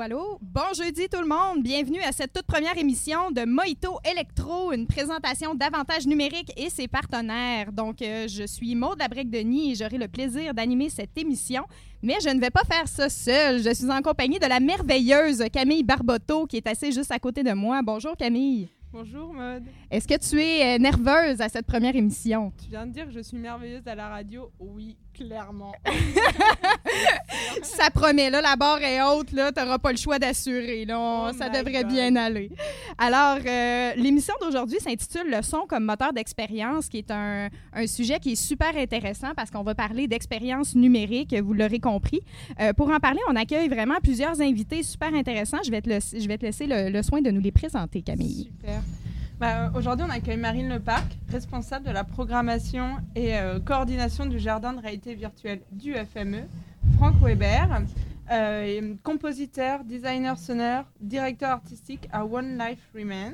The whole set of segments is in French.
Allô, allô? Bon jeudi tout le monde. Bienvenue à cette toute première émission de Mojito Electro, une présentation d'avantages numériques et ses partenaires. Donc, euh, je suis Maude Labrec-Denis et j'aurai le plaisir d'animer cette émission. Mais je ne vais pas faire ça seule. Je suis en compagnie de la merveilleuse Camille Barboteau qui est assise juste à côté de moi. Bonjour Camille. Bonjour Maude. Est-ce que tu es euh, nerveuse à cette première émission? Tu viens de dire que je suis merveilleuse à la radio? Oui, clairement. ça promet, là, la barre est haute, là, t'auras pas le choix d'assurer, là, Oh ça devrait God. bien aller. Alors, euh, l'émission d'aujourd'hui s'intitule Le son comme moteur d'expérience, qui est un, un sujet qui est super intéressant parce qu'on va parler d'expérience numérique, vous l'aurez compris. Euh, pour en parler, on accueille vraiment plusieurs invités super intéressants. Je vais te, laisser- je vais te laisser le, le soin de nous les présenter, Camille. Super. Bah, Aujourd'hui, on accueille Marine Leparc, responsable de la programmation et euh, coordination du jardin de réalité virtuelle du FME, Franck Weber, euh, compositeur, designer sonore, directeur artistique à One Life Remains.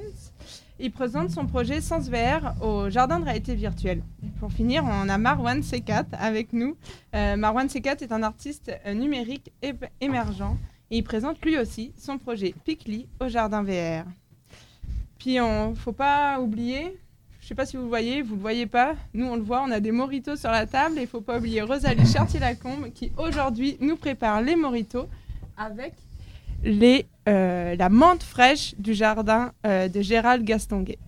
Il présente son projet Sens VR au jardin de réalité virtuelle. Pour finir, on a Marwan C4 avec nous. Euh, Marwan C4 est un artiste numérique émergent et il présente lui aussi son projet Picli au jardin VR. Puis on faut pas oublier, je sais pas si vous le voyez, vous le voyez pas, nous on le voit, on a des moritos sur la table et il faut pas oublier Rosalie Chartier-Lacombe qui aujourd'hui nous prépare les moritos avec euh, la menthe fraîche du jardin euh, de Gérald Gastonguet.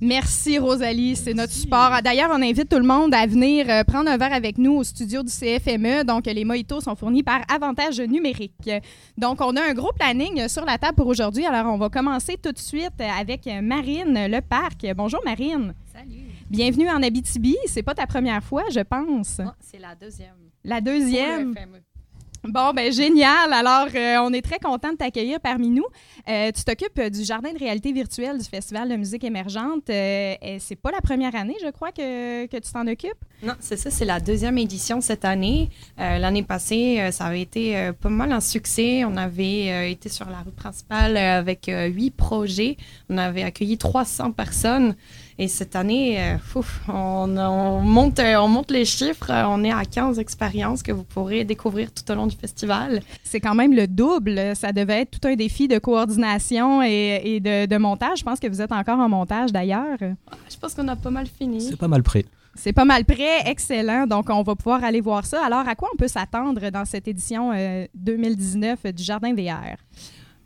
Merci Rosalie, c'est notre support. D'ailleurs, on invite tout le monde à venir euh, prendre un verre avec nous au studio du CFME. Donc, les mojitos sont fournis par Avantage Numérique. Donc, on a un gros planning sur la table pour aujourd'hui. Alors, on va commencer tout de suite avec Marine Leparc. Bonjour Marine. Salut. Bienvenue en Abitibi. C'est pas ta première fois, je pense. Oh, c'est la deuxième. La Pour deuxième. le FME. Bon, ben génial. Alors, euh, on est très content de t'accueillir parmi nous. Euh, tu t'occupes euh, du jardin de réalité virtuelle du Festival de musique émergente. C'est pas la première année, je crois, que, que tu t'en occupes? Non, c'est ça, c'est la deuxième édition cette année. L'année passée, ça avait été pas mal un succès. On avait été sur la rue principale avec huit projets. On avait accueilli 300 personnes. Et cette année, euh, on, on monte, euh, on monte les chiffres. Euh, On est à 15 expériences que vous pourrez découvrir tout au long du festival. C'est quand même le double. Ça devait être tout un défi de coordination et, et de, de montage. Je pense que vous êtes encore en montage d'ailleurs. Je pense qu'on a pas mal fini. C'est pas mal prêt. C'est pas mal prêt, excellent. Donc, on va pouvoir aller voir ça. Alors, à quoi on peut s'attendre dans cette édition euh, 2019 du Jardin VR?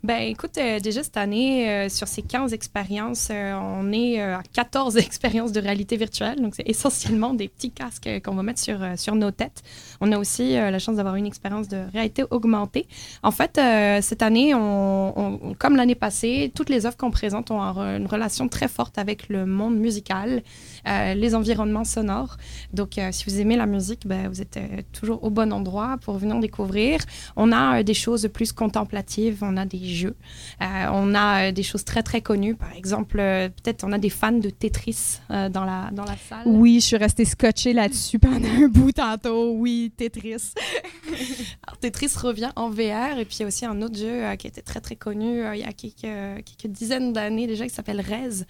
Ben écoute, euh, déjà cette année, euh, sur ces 15 expériences, euh, on est à 14 expériences de réalité virtuelle. Donc, c'est essentiellement des petits casques qu'on va mettre sur, sur nos têtes. On a aussi la chance d'avoir une expérience de réalité augmentée. En fait, cette année, on, comme l'année passée, toutes les offres qu'on présente ont une relation très forte avec le monde musical, les environnements sonores. Donc, si vous aimez la musique, ben, vous êtes toujours au bon endroit pour venir découvrir. On a des choses plus contemplatives, on a des jeux, Euh, on a euh, des choses très très connues. Par exemple, euh, peut-être on a des fans de Tetris dans, la, dans la salle. Oui, je suis restée scotchée là-dessus pendant un bout tantôt. Oui, Tetris. Alors, Tetris revient en VR et puis il y a aussi un autre jeu qui était très très connu il y a quelques, quelques dizaines d'années déjà qui s'appelle Rez.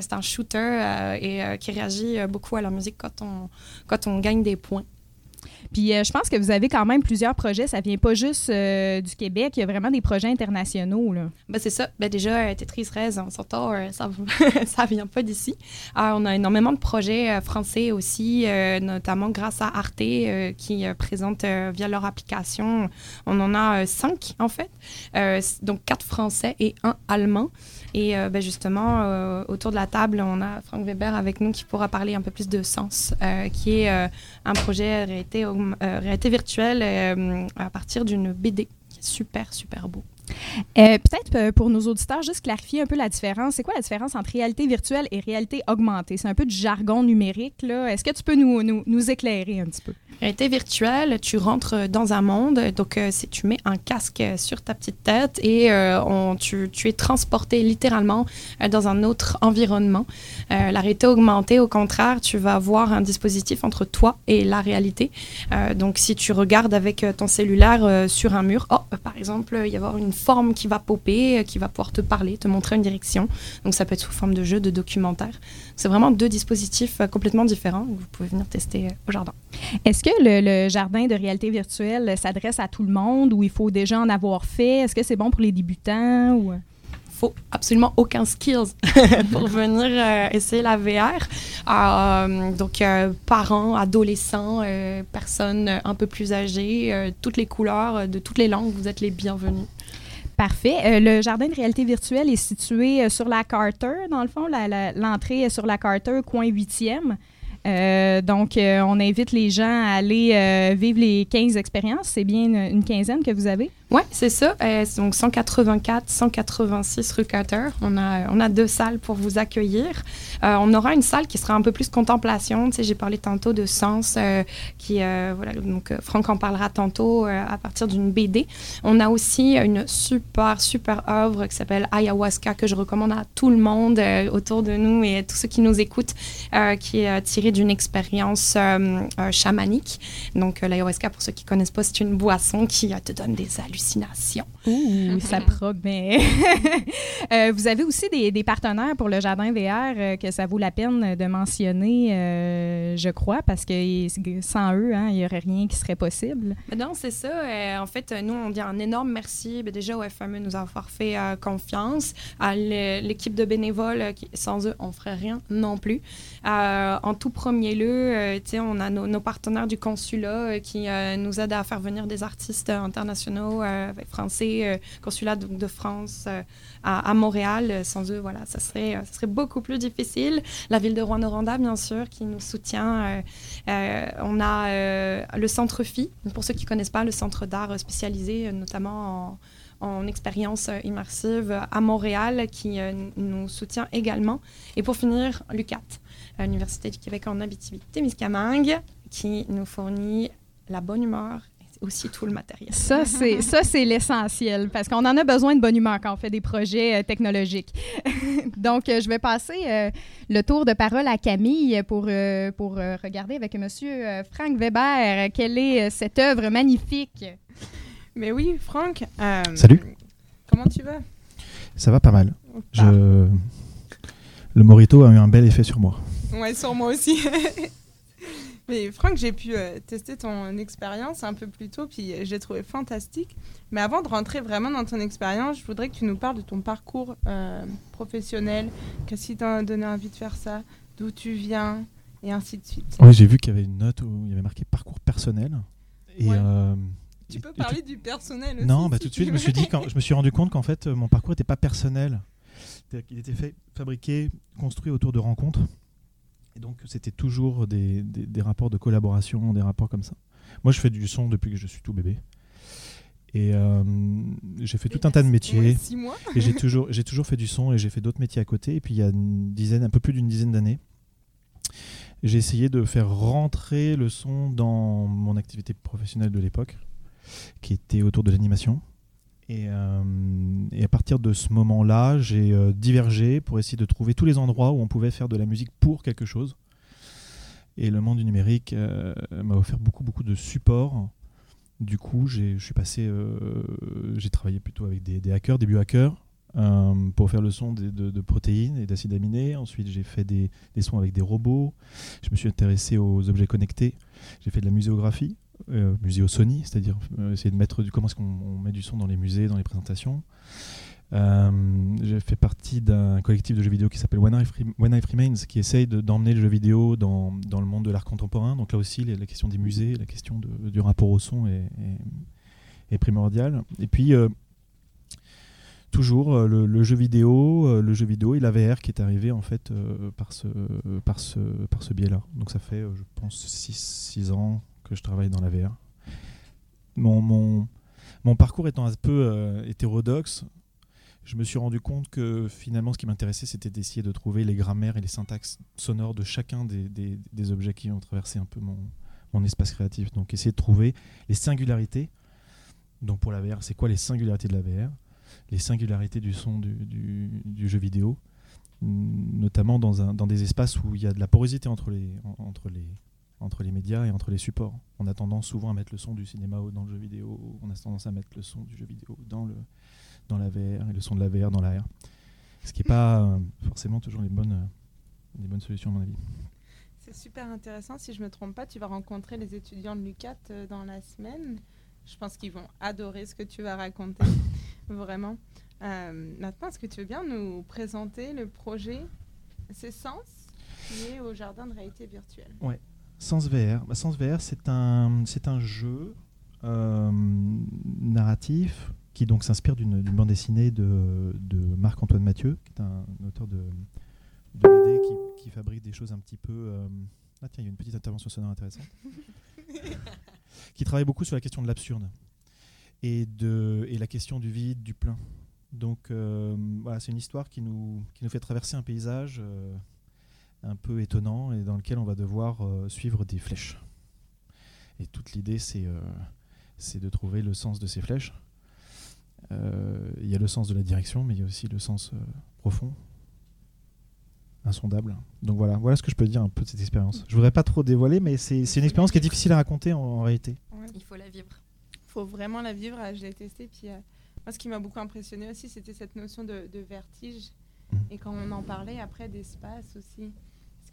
C'est un shooter et qui réagit beaucoup à la musique quand on, quand on gagne des points. Puis euh, je pense que vous avez quand même plusieurs projets. Ça vient pas juste euh, du Québec. Il y a vraiment des projets internationaux. Là. Ben, c'est ça. Ben, déjà, euh, Tetris Rez, on s'entend, ça, ça vient pas d'ici. On a énormément de projets français aussi, notamment grâce à Arte qui présente via leur application. On en a cinq en fait, donc quatre français et un allemand. Et euh, ben, justement, euh, autour de la table, on a Franck Weber avec nous qui pourra parler un peu plus de Sens, euh, qui est un projet réalité, virtuelle à partir d'une BD qui est super, super beau. Euh, Peut-être euh, pour nos auditeurs, juste clarifier un peu la différence. C'est quoi la différence entre réalité virtuelle et réalité augmentée? C'est un peu du jargon numérique. Est-ce que tu peux nous, nous, nous éclairer un petit peu? Réalité virtuelle, tu rentres dans un monde, donc euh, c'est- tu mets un casque sur ta petite tête et euh, on- tu, tu es transporté littéralement euh, dans un autre environnement. Euh, la réalité augmentée, au contraire, tu vas avoir un dispositif entre toi et la réalité. Euh, donc si tu regardes avec euh, ton cellulaire euh, sur un mur, oh, euh, par exemple, il y avoir une forme qui va popper, qui va pouvoir te parler, te montrer une direction. Donc ça peut être sous forme de jeu, de documentaire. C'est vraiment deux dispositifs complètement différents que vous pouvez venir tester au jardin. Est-ce que le, jardin de réalité virtuelle s'adresse à tout le monde ou il faut déjà en avoir fait? Est-ce que c'est bon pour les débutants? Ou? Faut absolument aucun skills pour venir euh, essayer la VR. Euh, donc, euh, parents, adolescents, personnes un peu plus âgées, toutes les couleurs, de toutes les langues, vous êtes les bienvenus. Parfait. le jardin de réalité virtuelle est situé sur la Carter, dans le fond. L'entrée est sur la Carter, coin 8e. Euh, donc, euh, on invite les gens à aller euh, vivre les 15 expériences. C'est bien une, quinzaine que vous avez? Oui, c'est ça. donc, 184, 186 rue Carter. On a, on a deux salles pour vous accueillir. on aura une salle qui sera un peu plus contemplation. Tu sais, j'ai parlé tantôt de sens, qui, voilà, donc Franck en parlera tantôt à partir d'une BD. On a aussi une super, super œuvre qui s'appelle Ayahuasca que je recommande à tout le monde autour de nous et à tous ceux qui nous écoutent, qui est tirée d'une expérience euh, euh, chamanique. Donc, euh, l'ayahuasca, pour ceux qui connaissent pas, c'est une boisson qui te donne des hallucinations hallucinations. Ouh, ça promet. vous avez aussi des, partenaires pour le jardin VR que ça vaut la peine de mentionner, je crois, parce que sans eux, hein, il n'y aurait rien qui serait possible. non, c'est ça. en fait, nous, on dit un énorme merci ben, déjà au FME nous avoir fait confiance, à l'équipe de bénévoles, qui, sans eux, on ne ferait rien non plus. en tout premier lieu, euh, on a nos, partenaires du consulat euh, qui euh, nous aident à faire venir des artistes internationaux, français, consulat de, France à, Montréal. Sans eux, voilà, ça serait, beaucoup plus difficile. La ville de Rouen-Noranda, bien sûr, qui nous soutient. on a le Centre PHI, pour ceux qui ne connaissent pas, le centre d'art spécialisé, notamment en, en expérience immersive à Montréal qui nous soutient également. Et pour finir, l'UCAT, l'Université du Québec en Abitibi-Témiscamingue, qui nous fournit la bonne humeur aussi tout le matériel. Ça, c'est, ça, c'est l'essentiel, parce qu'on en a besoin de bonne humeur quand on fait des projets euh, technologiques. Donc, euh, je vais passer euh, le tour de parole à Camille pour, pour regarder avec M. Frank Weber quelle est cette œuvre magnifique? Mais oui, Franck. Salut. Comment tu vas? Ça va pas mal. Je... Le Morito a eu un bel effet sur moi. Ouais, sur moi aussi. Mais Franck, j'ai pu euh, tester ton expérience un peu plus tôt, puis j'ai trouvé fantastique. Mais avant de rentrer vraiment dans ton expérience, je voudrais que tu nous parles de ton parcours euh, professionnel. Qu'est-ce qui t'a donné envie de faire ça? D'où tu viens? Et ainsi de suite. Oui, j'ai vu qu'il y avait une note où il y avait marqué parcours personnel. Et, euh, tu peux parler du personnel aussi. Non, bah, tout de suite, je me suis dit, quand, je me suis rendu compte qu'en fait, mon parcours n'était pas personnel. Il était fait, fabriqué, construit autour de rencontres. Et donc, c'était toujours des, des, rapports de collaboration, des rapports comme ça. Moi, je fais du son depuis que je suis tout bébé. Et euh, j'ai fait tout un tas de métiers. et j'ai toujours, j'ai toujours fait du son et j'ai fait d'autres métiers à côté. Et puis, il y a une dizaine, un peu plus d'une dizaine d'années, j'ai essayé de faire rentrer le son dans mon activité professionnelle de l'époque, qui était autour de l'animation. Euh, et, à partir de ce moment-là, j'ai euh, divergé pour essayer de trouver tous les endroits où on pouvait faire de la musique pour quelque chose. Et le monde du numérique euh, m'a offert beaucoup, beaucoup de support. Du coup, suis passé, j'ai travaillé plutôt avec des, hackers, des biohackers, pour faire le son de, protéines et d'acides aminés. Ensuite, j'ai fait des, sons avec des robots. Je me suis intéressé aux objets connectés. J'ai fait de la muséographie euh, musée au Sony, c'est-à-dire euh, essayer de mettre du comment est-ce qu'on met du son dans les musées, dans les présentations. Euh, j'ai fait partie d'un collectif de jeux vidéo qui s'appelle When Life, Remains, qui essaye d'emmener le jeu vidéo dans, dans le monde de l'art contemporain. Donc là aussi, la, question des musées, la question de, du rapport au son est, est, primordiale. Et puis, toujours le, jeu vidéo, le jeu vidéo et la VR qui est arrivé en fait par ce, par ce, par ce biais-là. Donc ça fait, je pense, 6 ans, que je travaille dans la VR. Mon, parcours étant un peu euh, hétérodoxe, je me suis rendu compte que finalement ce qui m'intéressait c'était d'essayer de trouver les grammaires et les syntaxes sonores de chacun des, objets qui ont traversé un peu mon, espace créatif. Donc essayer de trouver les singularités. Donc pour la VR, c'est quoi les singularités de la VR Les singularités du son du, jeu vidéo, notamment dans, des espaces où il y a de la porosité entre les, entre les médias et entre les supports. On a tendance souvent à mettre le son du cinéma dans le jeu vidéo, on a tendance à mettre le son du jeu vidéo dans le, dans la VR et le son de la VR dans l'AR. Ce qui n'est pas forcément toujours les bonnes, les bonnes solutions, à mon avis. C'est super intéressant. Si je ne me trompe pas, tu vas rencontrer les étudiants de l'UCAT dans la semaine. Je pense qu'ils vont adorer ce que tu vas raconter, vraiment. maintenant, est-ce que tu veux bien nous présenter le projet C'est Sens qui est au Jardin de réalité virtuelle? Ouais. Sens VR. Bah, Sens VR, c'est un, c'est un jeu euh, narratif qui donc s'inspire d'une, bande dessinée de, de, Marc-Antoine Mathieu, qui est un, auteur de, de BD qui, qui, fabrique des choses un petit peu. Euh, ah tiens, il y a une petite intervention sonore intéressante. qui travaille beaucoup sur la question de l'absurde et, de, et la question du vide, du plein. Donc euh, voilà, c'est une histoire qui nous, qui nous fait traverser un paysage un peu étonnant et dans lequel on va devoir euh, suivre des flèches. Et toute l'idée, c'est euh, c'est de trouver le sens de ces flèches. Euh, il y a le sens de la direction, mais il y a aussi le sens profond, insondable. Donc voilà, voilà ce que je peux dire un peu de cette expérience. Je voudrais pas trop dévoiler, mais c'est une expérience qui est difficile à raconter en, réalité. Il faut la vivre. Il faut vraiment la vivre. Je l'ai testé. Puis, moi, ce qui m'a beaucoup impressionné aussi, c'était cette notion de, vertige. Mmh. Et quand on en parlait après d'espace aussi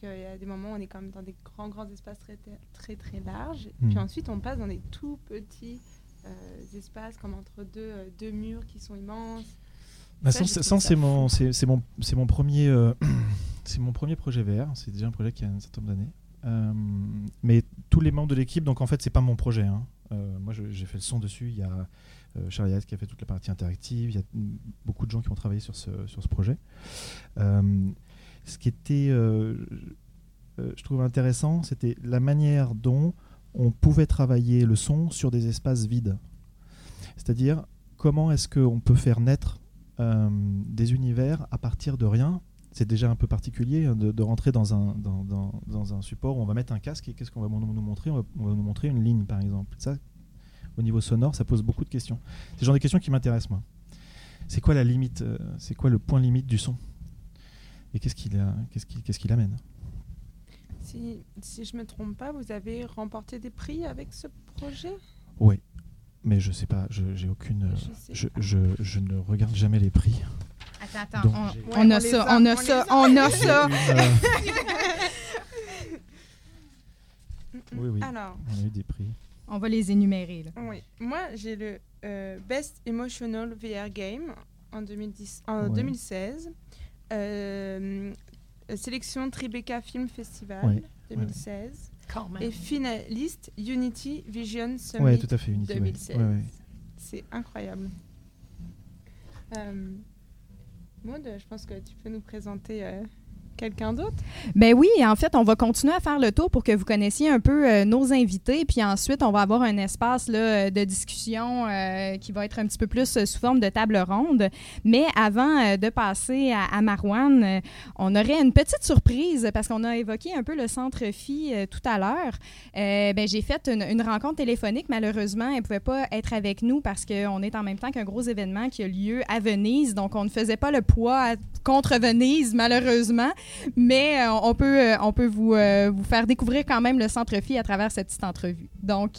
qu'il y a des moments où on est quand même dans des grands, grands espaces très, très, très larges. Hmm. Puis ensuite, on passe dans des tout petits euh, espaces, comme entre deux, euh, deux murs qui sont immenses. Bah, c'est mon, c'est mon, mon premier, euh, c'est mon premier projet VR. C'est déjà un projet qui a un certain nombre d'années. mais tous les membres de l'équipe, donc en fait, c'est pas mon projet. Hein. moi, j'ai fait le son dessus. Il y a Charlie qui a fait toute la partie interactive. Il y a beaucoup de gens qui ont travaillé sur ce, sur ce projet ce qui était, euh, euh, je trouve intéressant, c'était la manière dont on pouvait travailler le son sur des espaces vides. C'est-à-dire, comment est-ce qu'on peut faire naître euh, des univers à partir de rien? C'est déjà un peu particulier hein, de, rentrer dans un, dans, un support où on va mettre un casque et qu'est-ce qu'on va nous montrer? On va, nous montrer une ligne, par exemple. Ça, au niveau sonore, ça pose beaucoup de questions. C'est le genre de questions qui m'intéressent, moi. C'est quoi la limite C'est quoi le point limite du son? Et qu'est-ce qu'il qu'est-ce qu'est-ce qu'il amène? Si, si je ne me trompe pas, vous avez remporté des prix avec ce projet? Oui, mais je sais pas, je j'ai aucune, je, je, je, ne regarde jamais les prix. Attends, attends, on, on, a ça, on, a ça, on a ça, oui, oui. Alors, on a eu des prix. On va les énumérer. Là. Oui, moi j'ai le euh, Best Emotional VR Game en, 2010, en 2016. Euh, sélection Tribeca Film Festival 2016. Et finaliste Unity Vision Summit tout à fait, 2016. C'est incroyable. Euh, Maud, je pense que tu peux nous présenter euh, quelqu'un d'autre? Ben oui, en fait, on va continuer à faire le tour pour que vous connaissiez un peu euh, nos invités. Puis ensuite, on va avoir un espace là, de discussion euh, qui va être un petit peu plus euh, sous forme de table ronde. Mais avant de passer à, Marouane, on aurait une petite surprise parce qu'on a évoqué un peu le centre Phi tout à l'heure. ben, J'ai fait une, rencontre téléphonique. Malheureusement, elle ne pouvait pas être avec nous parce qu'on est en même temps qu'un gros événement qui a lieu à Venise. Donc, on ne faisait pas le poids contre Venise, malheureusement. Mais euh, on peut, euh, on peut vous, euh, vous faire découvrir quand même le Centre Phi à travers cette petite entrevue. Donc,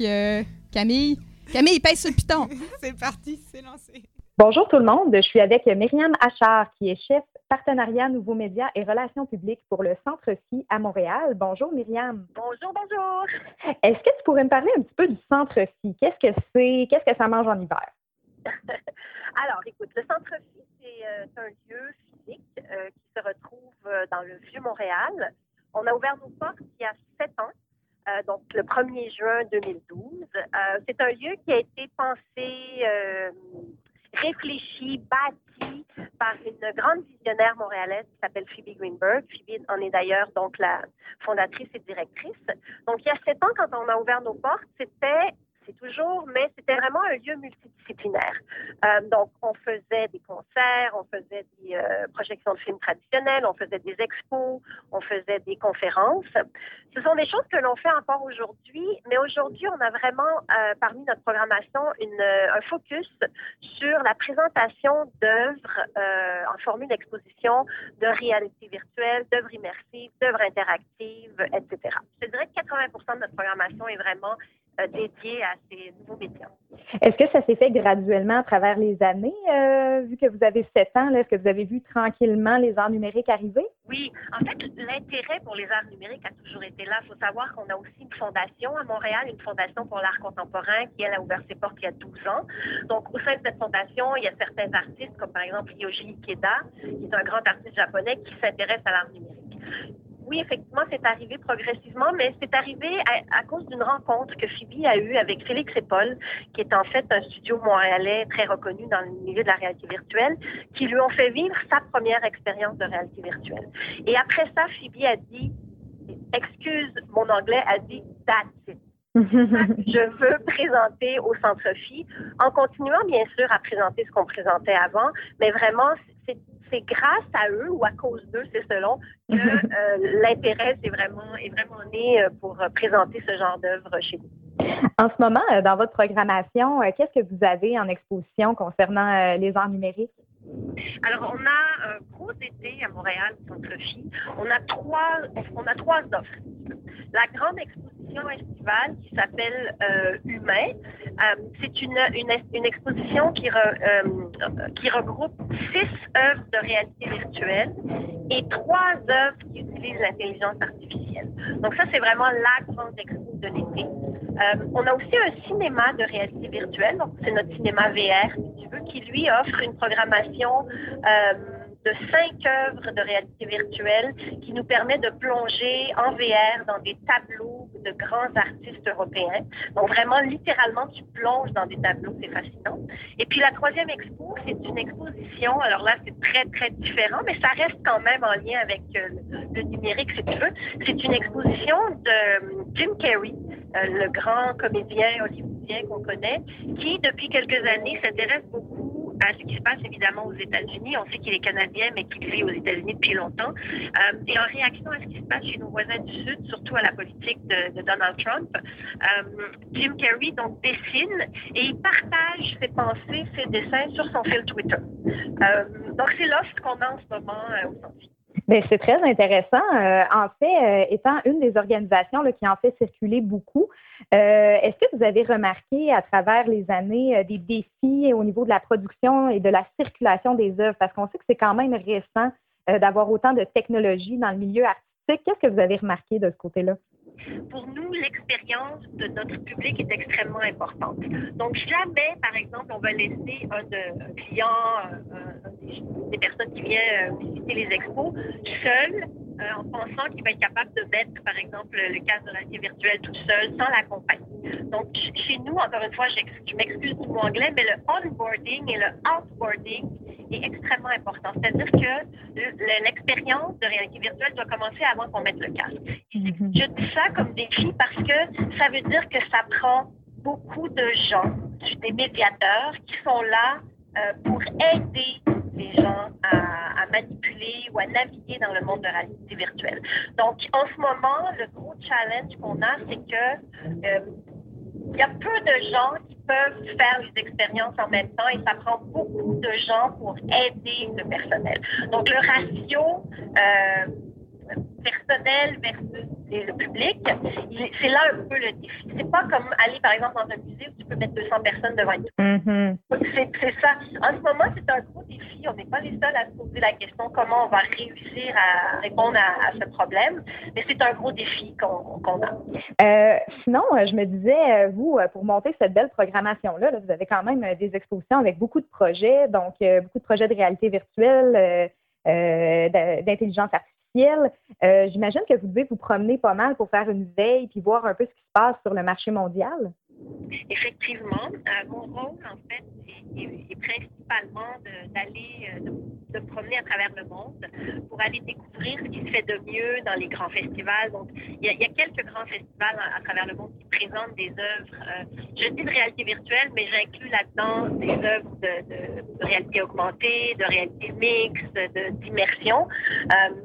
Camille, Camille, pèse sur le piton. c'est parti, c'est lancé. Bonjour tout le monde, je suis avec Myriam Achard, qui est chef partenariat Nouveaux Médias et Relations publiques pour le Centre Phi à Montréal. Bonjour Myriam. Bonjour, bonjour. Est-ce que tu pourrais me parler un petit peu du Centre Phi? Qu'est-ce que c'est? Qu'est-ce que ça mange en hiver? Alors, écoute, le Centre Phi, c'est un lieu euh, qui se retrouve euh, dans le Vieux-Montréal. On a ouvert nos portes il y a sept ans, euh, donc le 1er juin 2012. c'est un lieu qui a été pensé, réfléchi, bâti par une grande visionnaire montréalaise qui s'appelle Phoebe Greenberg. Phoebe en est d'ailleurs donc la fondatrice et directrice. Donc il y a sept ans, quand on a ouvert nos portes, c'était c'est toujours, mais c'était vraiment un lieu multidisciplinaire. Euh, donc, on faisait des concerts, on faisait des euh, projections de films traditionnels, on faisait des expos, on faisait des conférences. Ce sont des choses que l'on fait encore aujourd'hui, mais aujourd'hui, on a vraiment, euh, parmi notre programmation, un focus sur la présentation d'œuvres en formule d'exposition, de réalité virtuelle, d'œuvres immersives, d'œuvres interactives, etc. Je dirais que 80 de notre programmation est vraiment euh, dédiés à ces nouveaux médias. Est-ce que ça s'est fait graduellement à travers les années, euh, vu que vous avez sept ans? Est-ce que vous avez vu tranquillement les arts numériques arriver? Oui, en fait, l'intérêt pour les arts numériques a toujours été là. Il faut savoir qu'on a aussi une fondation à Montréal, une fondation pour l'art contemporain qui, elle, a ouvert ses portes il y a 12 ans. Donc, au sein de cette fondation, il y a certains artistes, comme par exemple Yoji Ikeda, qui est un grand artiste japonais qui s'intéresse à l'art numérique oui, effectivement, c'est arrivé progressivement, mais c'est arrivé à, cause d'une rencontre que Phoebe a eue avec Félix et Paul, qui est en fait un studio montréalais très reconnu dans le milieu de la réalité virtuelle, qui lui ont fait vivre sa première expérience de réalité virtuelle. Et après ça, Phoebe a dit, excuse mon anglais, a dit, that's it. je veux présenter au Centre Phi, en continuant bien sûr à présenter ce qu'on présentait avant, mais vraiment, c'est grâce à eux ou à cause d'eux, c'est selon, que euh, l'intérêt est vraiment, est vraiment né euh, pour euh, présenter ce genre d'œuvre chez nous. En ce moment, dans votre programmation, qu'est-ce que vous avez en exposition concernant les arts numériques? Alors, on a un gros été à Montréal, Centre Phi. On a trois, on a trois offres. La grande exposition estivale qui s'appelle euh, Humain, euh, c'est une, exposition qui, euh, qui regroupe six œuvres de réalité virtuelle et trois œuvres qui utilisent l'intelligence artificielle. Donc ça, c'est vraiment la grande expo de l'été. on a aussi un cinéma de réalité virtuelle, donc c'est notre cinéma VR, si tu veux, qui lui offre une programmation de cinq œuvres de réalité virtuelle qui nous permet de plonger en VR dans des tableaux de grands artistes européens. Donc vraiment, littéralement, tu plonges dans des tableaux, c'est fascinant. Et puis la troisième expo, c'est une exposition. Alors là, c'est très, très différent, mais ça reste quand même en lien avec euh, le, numérique, si tu veux. C'est une exposition de euh, Jim Carrey, euh, le grand comédien hollywoodien qu'on connaît, qui, depuis quelques années, s'intéresse beaucoup à ce qui se passe évidemment aux États-Unis. On sait qu'il est canadien, mais qu'il vit aux États-Unis depuis longtemps. Euh, et en réaction à ce qui se passe chez nos voisins du Sud, surtout à la politique de, Donald Trump, euh, Jim Carrey donc dessine et il partage ses pensées, ses dessins sur son fil Twitter. Euh, donc c'est l'offre qu'on a en ce moment au ben, c'est très intéressant. en fait, étant une des organisations qui en fait circuler beaucoup, euh, est-ce que vous avez remarqué à travers les années euh, des défis au niveau de la production et de la circulation des œuvres? Parce qu'on sait que c'est quand même récent euh, d'avoir autant de technologies dans le milieu artistique. Qu'est-ce que vous avez remarqué de ce côté-là? Pour nous, l'expérience de notre public est extrêmement importante. Donc, jamais, par exemple, on va laisser un, client, des, personnes qui viennent visiter les expos, seul euh, en pensant qu'il va être capable de mettre, par exemple, le casque de réalité virtuelle tout seul, sans la compagnie. Donc, chez nous, encore une fois, je m'excuse du mot anglais, mais le onboarding et le outboarding est extrêmement important. C'est-à-dire que l'expérience de réalité virtuelle doit commencer avant qu'on mette le casque. Mm-hmm. Je dis ça comme défi parce que ça veut dire que ça prend beaucoup de gens, des médiateurs qui sont là euh, pour aider les gens à, manipuler ou à naviguer dans le monde de la réalité virtuelle. Donc, en ce moment, le gros challenge qu'on a, c'est que euh, y a peu de gens qui peuvent faire les expériences en même temps et ça prend beaucoup de gens pour aider le personnel. Donc, le ratio euh, personnel versus le public, c'est là un peu le défi. C'est pas comme aller, par exemple, dans un musée où tu peux mettre 200 personnes devant une mm C'est ça. En ce moment, c'est un gros défi. On n'est pas les seuls à se poser la question comment on va réussir à répondre à, ce problème, mais c'est un gros défi qu'on a. Euh, sinon, euh, je me disais, euh, vous, pour monter cette belle programmation-là, vous avez quand même des expositions avec beaucoup de projets, donc beaucoup de projets de réalité virtuelle, d'intelligence artificielle euh, j'imagine que vous devez vous promener pas mal pour faire une veille puis voir un peu ce qui se passe sur le marché mondial. Effectivement. Euh, mon rôle, en fait, est, principalement d'aller, euh, de, me promener à travers le monde pour aller découvrir ce qui se fait de mieux dans les grands festivals. Donc, il y a, quelques grands festivals à, travers le monde qui présentent des œuvres, euh, je dis de réalité virtuelle, mais j'inclus là-dedans des œuvres de, réalité augmentée, de réalité mixte, d'immersion.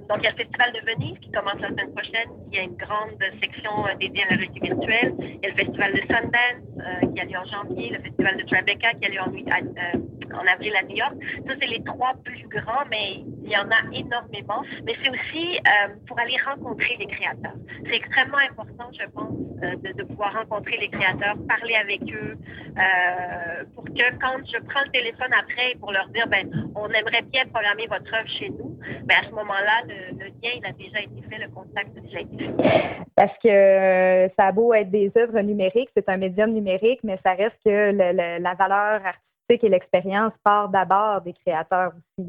donc, il y a le Festival de Venise qui commence la semaine prochaine, qui a une grande section dédiée à la réalité virtuelle. Il y a le Festival de Sundance euh, qui a lieu en janvier, le festival de Tribeca qui a lieu en, euh, en avril à New York. Ça, c'est les trois plus grands, mais il y en a énormément. Mais c'est aussi euh, pour aller rencontrer les créateurs. C'est extrêmement important, je pense, euh, de, pouvoir rencontrer les créateurs, parler avec eux, euh, pour que quand je prends le téléphone après pour leur dire, ben, on aimerait bien programmer votre œuvre chez nous, ben, à ce moment-là, le, lien, il a déjà été fait, le contact a déjà été fait. Parce que ça a beau être des œuvres numériques, c'est un médium numérique, mais ça reste que le, la valeur artistique et l'expérience part d'abord des créateurs aussi.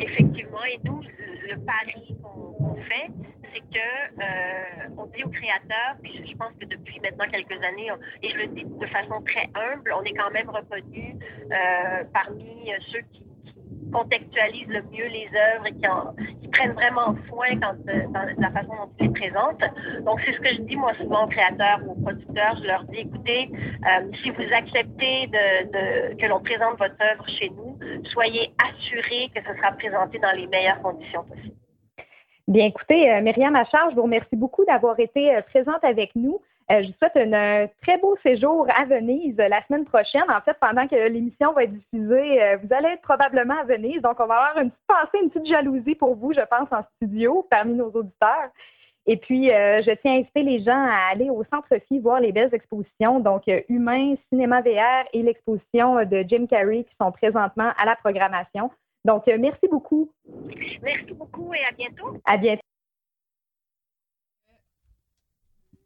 Effectivement, et nous, le pari qu'on qu fait, c'est que euh, on dit aux créateurs, puis je, pense que depuis maintenant quelques années, et je le dis de façon très humble, on est quand même reconnu euh, parmi ceux qui contextualisent le mieux les œuvres et qui, en, qui prennent vraiment soin quand, euh, dans la façon dont ils les présentent. Donc, c'est ce que je dis moi souvent aux créateurs ou aux producteurs. Je leur dis, écoutez, euh, si vous acceptez que l'on présente votre œuvre chez nous, soyez assurés que ce sera présenté dans les meilleures conditions possibles. Bien, écoutez, euh, Myriam Achard, je vous remercie beaucoup d'avoir été présente avec nous. Euh, je vous souhaite un très beau séjour à Venise la semaine prochaine. En fait, pendant que l'émission va être diffusée, euh, vous allez être probablement à Venise. Donc, on va avoir une petite pensée, une petite jalousie pour vous, je pense, en studio, parmi nos auditeurs. Et puis, euh, je tiens à inciter les gens à aller au Centre Phi voir les belles expositions, donc euh, Humain, Cinéma VR et l'exposition de Jim Carrey qui sont présentement à la programmation. Donc, euh, merci beaucoup. Merci beaucoup et à bientôt. À bientôt.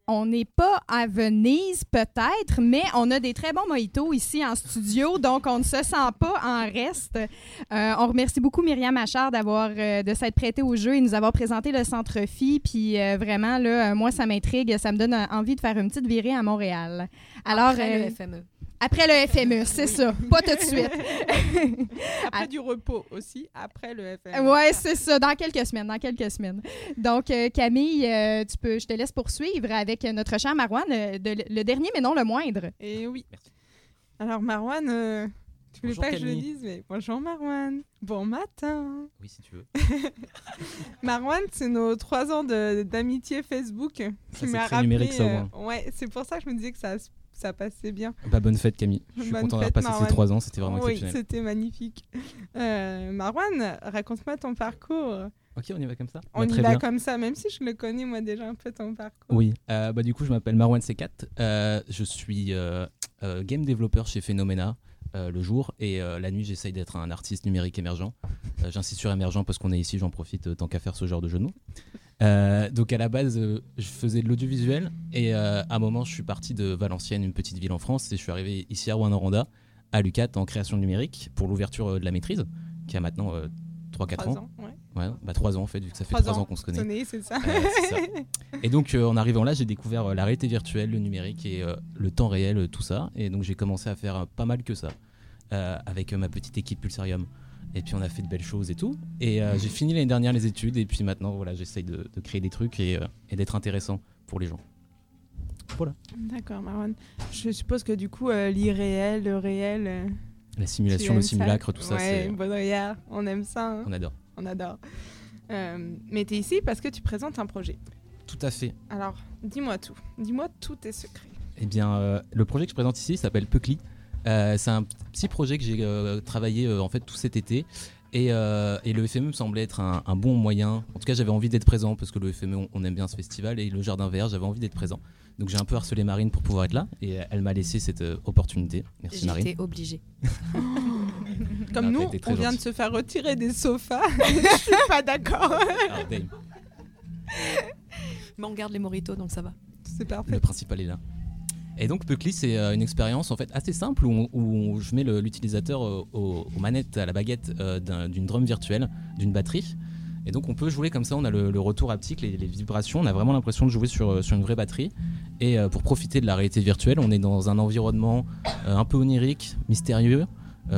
On n'est pas à Venise, peut-être, mais on a des très bons mojitos ici en studio, donc on ne se sent pas en reste. Euh, on remercie beaucoup Myriam Achard d'avoir euh, de s'être prêtée au jeu et nous avoir présenté le Centre Phi. Puis euh, vraiment, là, moi, ça m'intrigue, ça me donne envie de faire une petite virée à Montréal. Alors, Après le FME. Après le FME, c'est ça. Pas tout de suite. après du repos aussi, après le FME. Oui, c'est ça. Dans quelques semaines, dans quelques semaines. Donc, euh, Camille, euh, tu peux, je te laisse poursuivre avec notre cher Marouane, le, de, le dernier mais non le moindre. Et oui. Merci. Alors, Marouane, euh, tu voulais pas que je le dise, mais bonjour Marouane. Bon matin. Oui, si tu veux. Marouane, c'est nos trois ans de- d'amitié Facebook qui c'est m'a très rappelé. numérique, ça, euh, ouais, c'est pour ça que je me disais que ça, ça passait bien. Bah, bonne fête, Camille. Je suis Bonne content d'avoir passé Marwan. ces trois ans, c'était vraiment oui, exceptionnel. c'était magnifique. Euh, Marouane, raconte-moi ton parcours. Ok, on y va comme ça On Bah, y va bien. comme ça, même si je le connais moi déjà un peu ton parcours. Oui, euh, bah, du coup, je m'appelle Marwan C4. Euh, je suis euh, game developer chez Phenomena le jour et la nuit, j'essaye d'être un artiste numérique émergent. J'insiste sur émergent parce qu'on est ici, j'en profite tant qu'à faire ce genre de jeu de mots. Euh, donc à la base, euh, je faisais de l'audiovisuel et euh, à un moment, je suis parti de Valenciennes, une petite ville en France, et je suis arrivé ici à Rwanda, à l'UCAT en création numérique pour l'ouverture de la maîtrise, qui a maintenant euh, 3-4 Trois ans. ans, ouais. Ouais, bah 3 ans en fait, vu que ça fait Trois 3 ans, ans qu'on se connaît. Sonné, c'est ça. C'est ça. Et donc en arrivant là, j'ai découvert la réalité virtuelle, le numérique et le temps réel, tout ça. Et donc j'ai commencé à faire pas mal que ça avec ma petite équipe Pulsarium. Et puis on a fait de belles choses et tout. Et euh, j'ai fini l'année dernière les études et puis maintenant voilà, j'essaye de, de créer des trucs et, euh, et d'être intéressant pour les gens. D'accord, Marwan. Je suppose que du coup, euh, l'irréel, le réel. euh, La simulation, aimes le ça simulacre, tout ça, Ouais, c'est Baudrillard, on aime ça, hein. on adore. on adore. Euh, mais tu es ici parce que tu présentes un projet. Tout à fait. Alors, dis-moi tout. Dis-moi tous tes secrets. Eh bien, euh, le projet que je présente ici s'appelle Peucli. Euh, c'est un petit projet que j'ai euh, travaillé euh, en fait tout cet été. Et, euh, et le FME me semblait être un, un bon moyen. En tout cas, j'avais envie d'être présent parce que le FME, on, on aime bien ce festival. Et le Jardin Vert, j'avais envie d'être présent. Donc j'ai un peu harcelé Marine pour pouvoir être là. Et elle m'a laissé cette euh, opportunité. Merci Marine. J'étais obligée. Comme nous, on vient de se faire retirer des sofas. Je suis pas d'accord. Ah, Mais on garde les moritos, donc ça va. C'est parfait. le principal est là. Et donc Peucli, c'est euh, une expérience en fait assez simple où, je mets l'utilisateur euh, aux, manettes, à la baguette euh, d'un- d'une drum virtuelle, d'une batterie. Et donc on peut jouer comme ça, on a le, retour haptique, les, vibrations, on a vraiment l'impression de jouer sur, une vraie batterie. Et pour profiter de la réalité virtuelle, on est dans un environnement un peu onirique, mystérieux,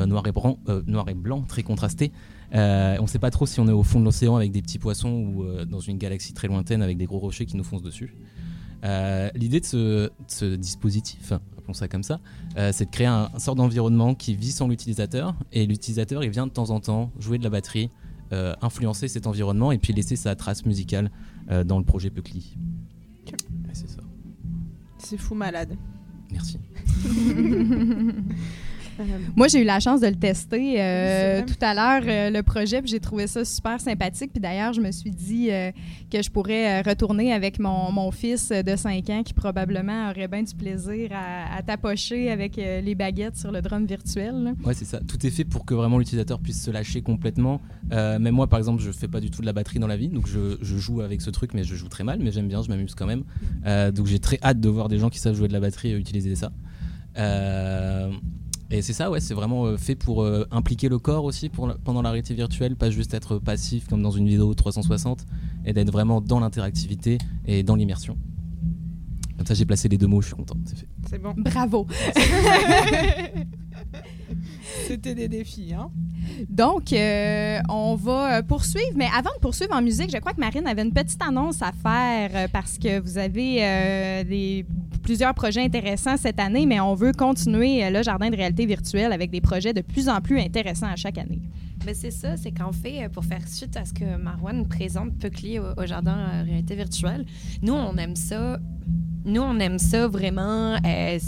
noir, et blanc, très contrasté. On ne sait pas trop si on est au fond de l'océan avec des petits poissons ou dans une galaxie très lointaine avec des gros rochers qui nous foncent dessus. Euh, L'idée de ce, de ce dispositif, appelons ça comme ça, euh, c'est de créer un, un sort d'environnement qui vit sans l'utilisateur et l'utilisateur il vient de temps en temps jouer de la batterie, euh, influencer cet environnement et puis laisser sa trace musicale euh, dans le projet. Ouais, c'est ça. C'est fou malade. Merci. Moi, j'ai eu la chance de le tester euh, Oui, tout à l'heure, euh, le projet, puis j'ai trouvé ça super sympathique. Puis d'ailleurs, je me suis dit euh, que je pourrais retourner avec mon, mon fils de 5 ans qui probablement aurait bien du plaisir à, à tapocher avec euh, les baguettes sur le drum virtuel. Ouais, c'est ça. Tout est fait pour que vraiment l'utilisateur puisse se lâcher complètement. Euh, même moi, par exemple, je fais pas du tout de la batterie dans la vie, donc je, je joue avec ce truc, mais je joue très mal, mais j'aime bien, je m'amuse quand même. Euh, donc j'ai très hâte de voir des gens qui savent jouer de la batterie et utiliser ça. Euh, et c'est ça, ouais, c'est vraiment euh, fait pour euh, impliquer le corps aussi pour la- pendant la réalité virtuelle, pas juste être passif comme dans une vidéo 360, et d'être vraiment dans l'interactivité et dans l'immersion. Comme ça, j'ai placé les deux mots, je suis content, c'est fait. C'est bon. Bravo. C'était des défis, hein. Donc, euh, on va euh, poursuivre. Mais avant de poursuivre en musique, je crois que Marine avait une petite annonce à faire euh, parce que vous avez euh, des, plusieurs projets intéressants cette année, mais on veut continuer le jardin de réalité virtuelle avec des projets de plus en plus intéressants à chaque année. Mais c'est ça, c'est qu'en fait, pour faire suite à ce que Marwan présente Puckly au, au jardin euh, réalité virtuelle, nous, on aime ça. Nous, on aime ça vraiment euh,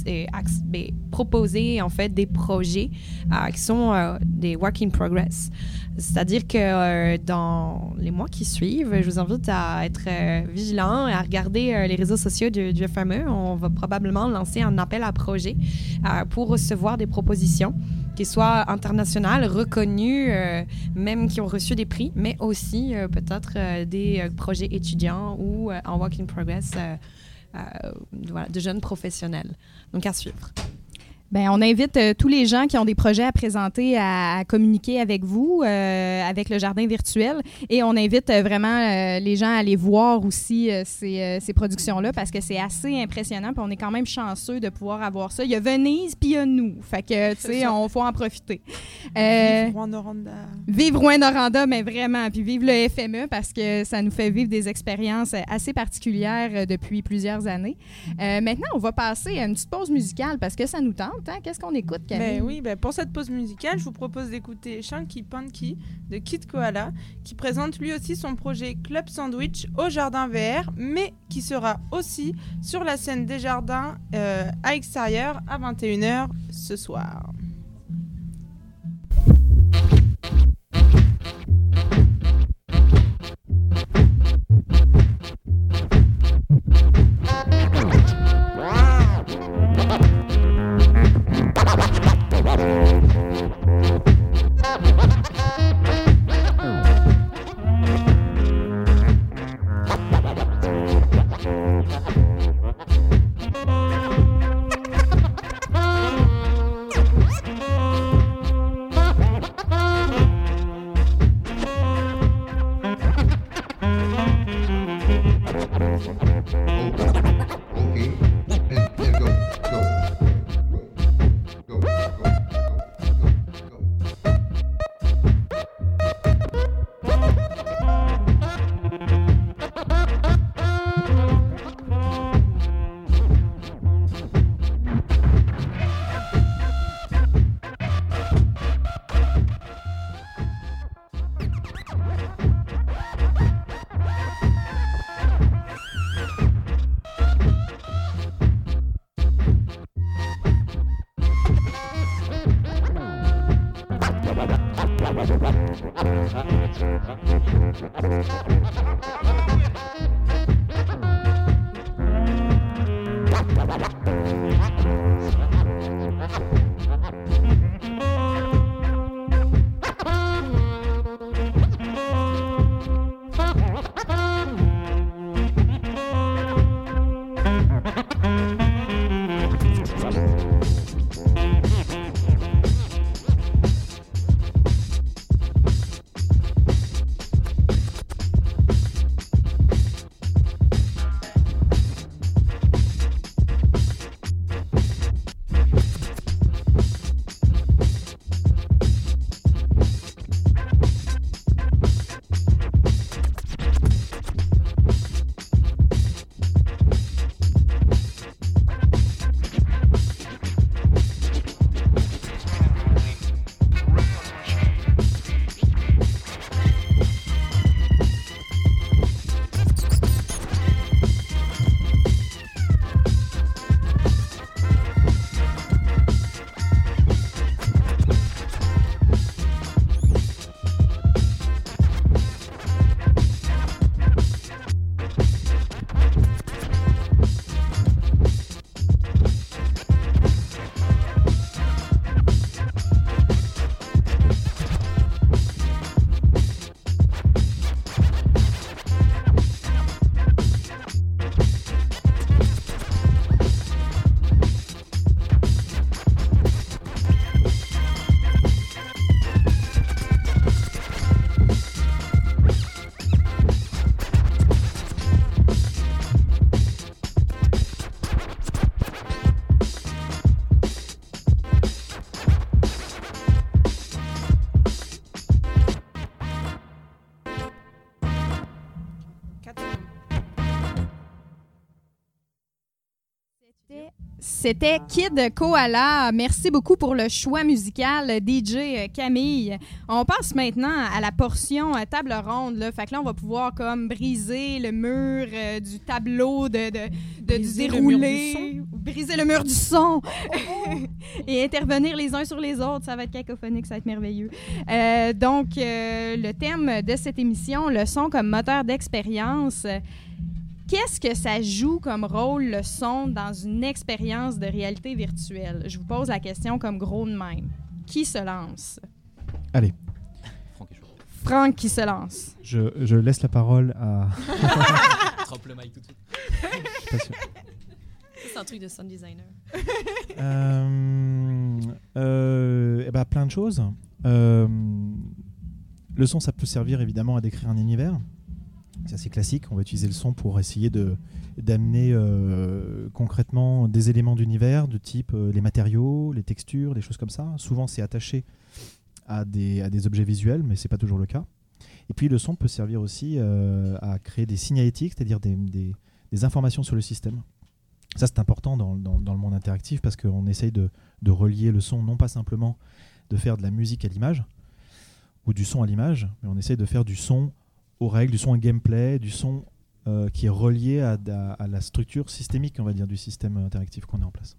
ben, proposer en fait des projets euh, qui sont euh, des work in progress. C'est-à-dire que dans les mois qui suivent, je vous invite à être vigilant et à regarder les réseaux sociaux du, du FME. On va probablement lancer un appel à projet pour recevoir des propositions qui soient internationales, reconnues, même qui ont reçu des prix, mais aussi peut-être des projets étudiants ou en work in progress voilà, de jeunes professionnels. Donc à suivre. Ben, on invite euh, tous les gens qui ont des projets à présenter à, à communiquer avec vous, euh, avec le jardin virtuel. Et on invite euh, vraiment les gens à aller voir aussi ces, ces productions-là parce que c'est assez impressionnant. Puis on est quand même chanceux de pouvoir avoir ça. Il y a Venise, puis il y a nous. Fait que, tu sais, on faut en profiter. Vive Rwanda. Vive Rouen-Noranda, mais vraiment. Puis vive le FME parce que ça nous fait vivre des expériences assez particulières depuis plusieurs années. Maintenant, on va passer à une petite pause musicale parce que ça nous tente. Hein. Qu'est-ce qu'on écoute, Camille? Ben oui, ben pour cette pause musicale, je vous propose d'écouter Shanky Panky de Kid Koala, qui présente lui aussi son projet Club Sandwich au Jardin VR, mais qui sera aussi sur la scène des jardins euh, à extérieur à 21h ce soir. C'était Kid Koala. Merci beaucoup pour le choix musical, DJ Camille. On passe maintenant à la portion euh, table ronde. Là. Fait que là, on va pouvoir comme briser le mur euh, du tableau de, de, de- du Briser le déroulé, briser le mur du son et intervenir les uns sur les autres. Ça va être cacophonique, ça va être merveilleux. Euh, donc, euh, le thème de cette émission, le son comme moteur d'expérience. Qu'est-ce que ça joue comme rôle, le son, dans une expérience de réalité virtuelle? Je vous pose la question comme gros de même. Qui se lance? Franck chaud. Franck qui se lance. Je, je laisse la parole à. Drop le mic tout de suite. C'est un truc de sound designer. Euh, euh, eh ben, plein de choses. Euh, le son, ça peut servir évidemment à décrire un univers. C'est assez classique. On va utiliser le son pour essayer de d'amener euh, concrètement des éléments d'univers de type euh, les matériaux, les textures, des choses comme ça. Souvent, c'est attaché à des, à des objets visuels, mais c'est pas toujours le cas. Et puis, le son peut servir aussi euh, à créer des signalétiques, c'est-à-dire des, des- informations sur le système. Ça, c'est important dans, dans- dans le monde interactif parce qu'on essaye de, de relier le son, non pas simplement de faire de la musique à l'image ou du son à l'image, mais on essaye de faire du son aux règles, du son au gameplay, du son euh, qui est relié à, à- à la structure systémique, on va dire, du système interactif qu'on a en place.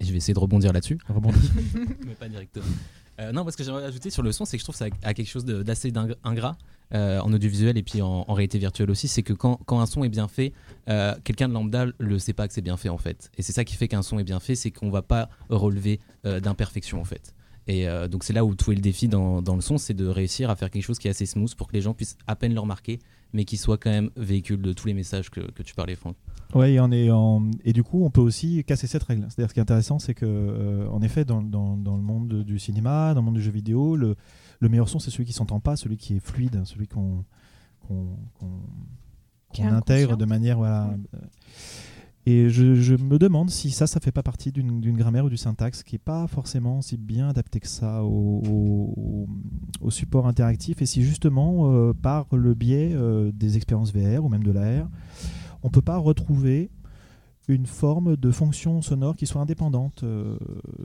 Et je vais essayer de rebondir là-dessus. Rebondis. mais pas directement. Euh, non, parce que j'aimerais ajouter sur le son, c'est que je trouve ça a quelque chose d'assez ingrat euh, en audiovisuel et puis en, en réalité virtuelle aussi. C'est que quand, quand un son est bien fait, euh, quelqu'un de lambda le sait pas que c'est bien fait en fait. Et c'est ça qui fait qu'un son est bien fait, c'est qu'on va pas relever euh, d'imperfection en fait. Et euh, donc c'est là où tout est le défi dans, dans le son, c'est de réussir à faire quelque chose qui est assez smooth pour que les gens puissent à peine le remarquer, mais qui soit quand même véhicule de tous les messages que, que tu parlais, Franck. Ouais, et, on est en- et du coup, on peut aussi casser cette règle. C'est-à-dire, ce qui est intéressant, c'est que, euh, en effet, dans, dans- dans le monde du cinéma, dans le monde du jeu vidéo, le, le meilleur son, c'est celui qui s'entend pas, celui qui est fluide, celui qu'on intègre de manière. Voilà, euh, et je, me demande si ça, ça fait pas partie d'une grammaire ou du syntaxe qui est pas forcément si bien adapté que ça au, support interactif. Et si justement, euh, par le biais euh, des expériences VR ou même de l'AR, on peut pas retrouver une forme de fonction sonore qui soit indépendante euh,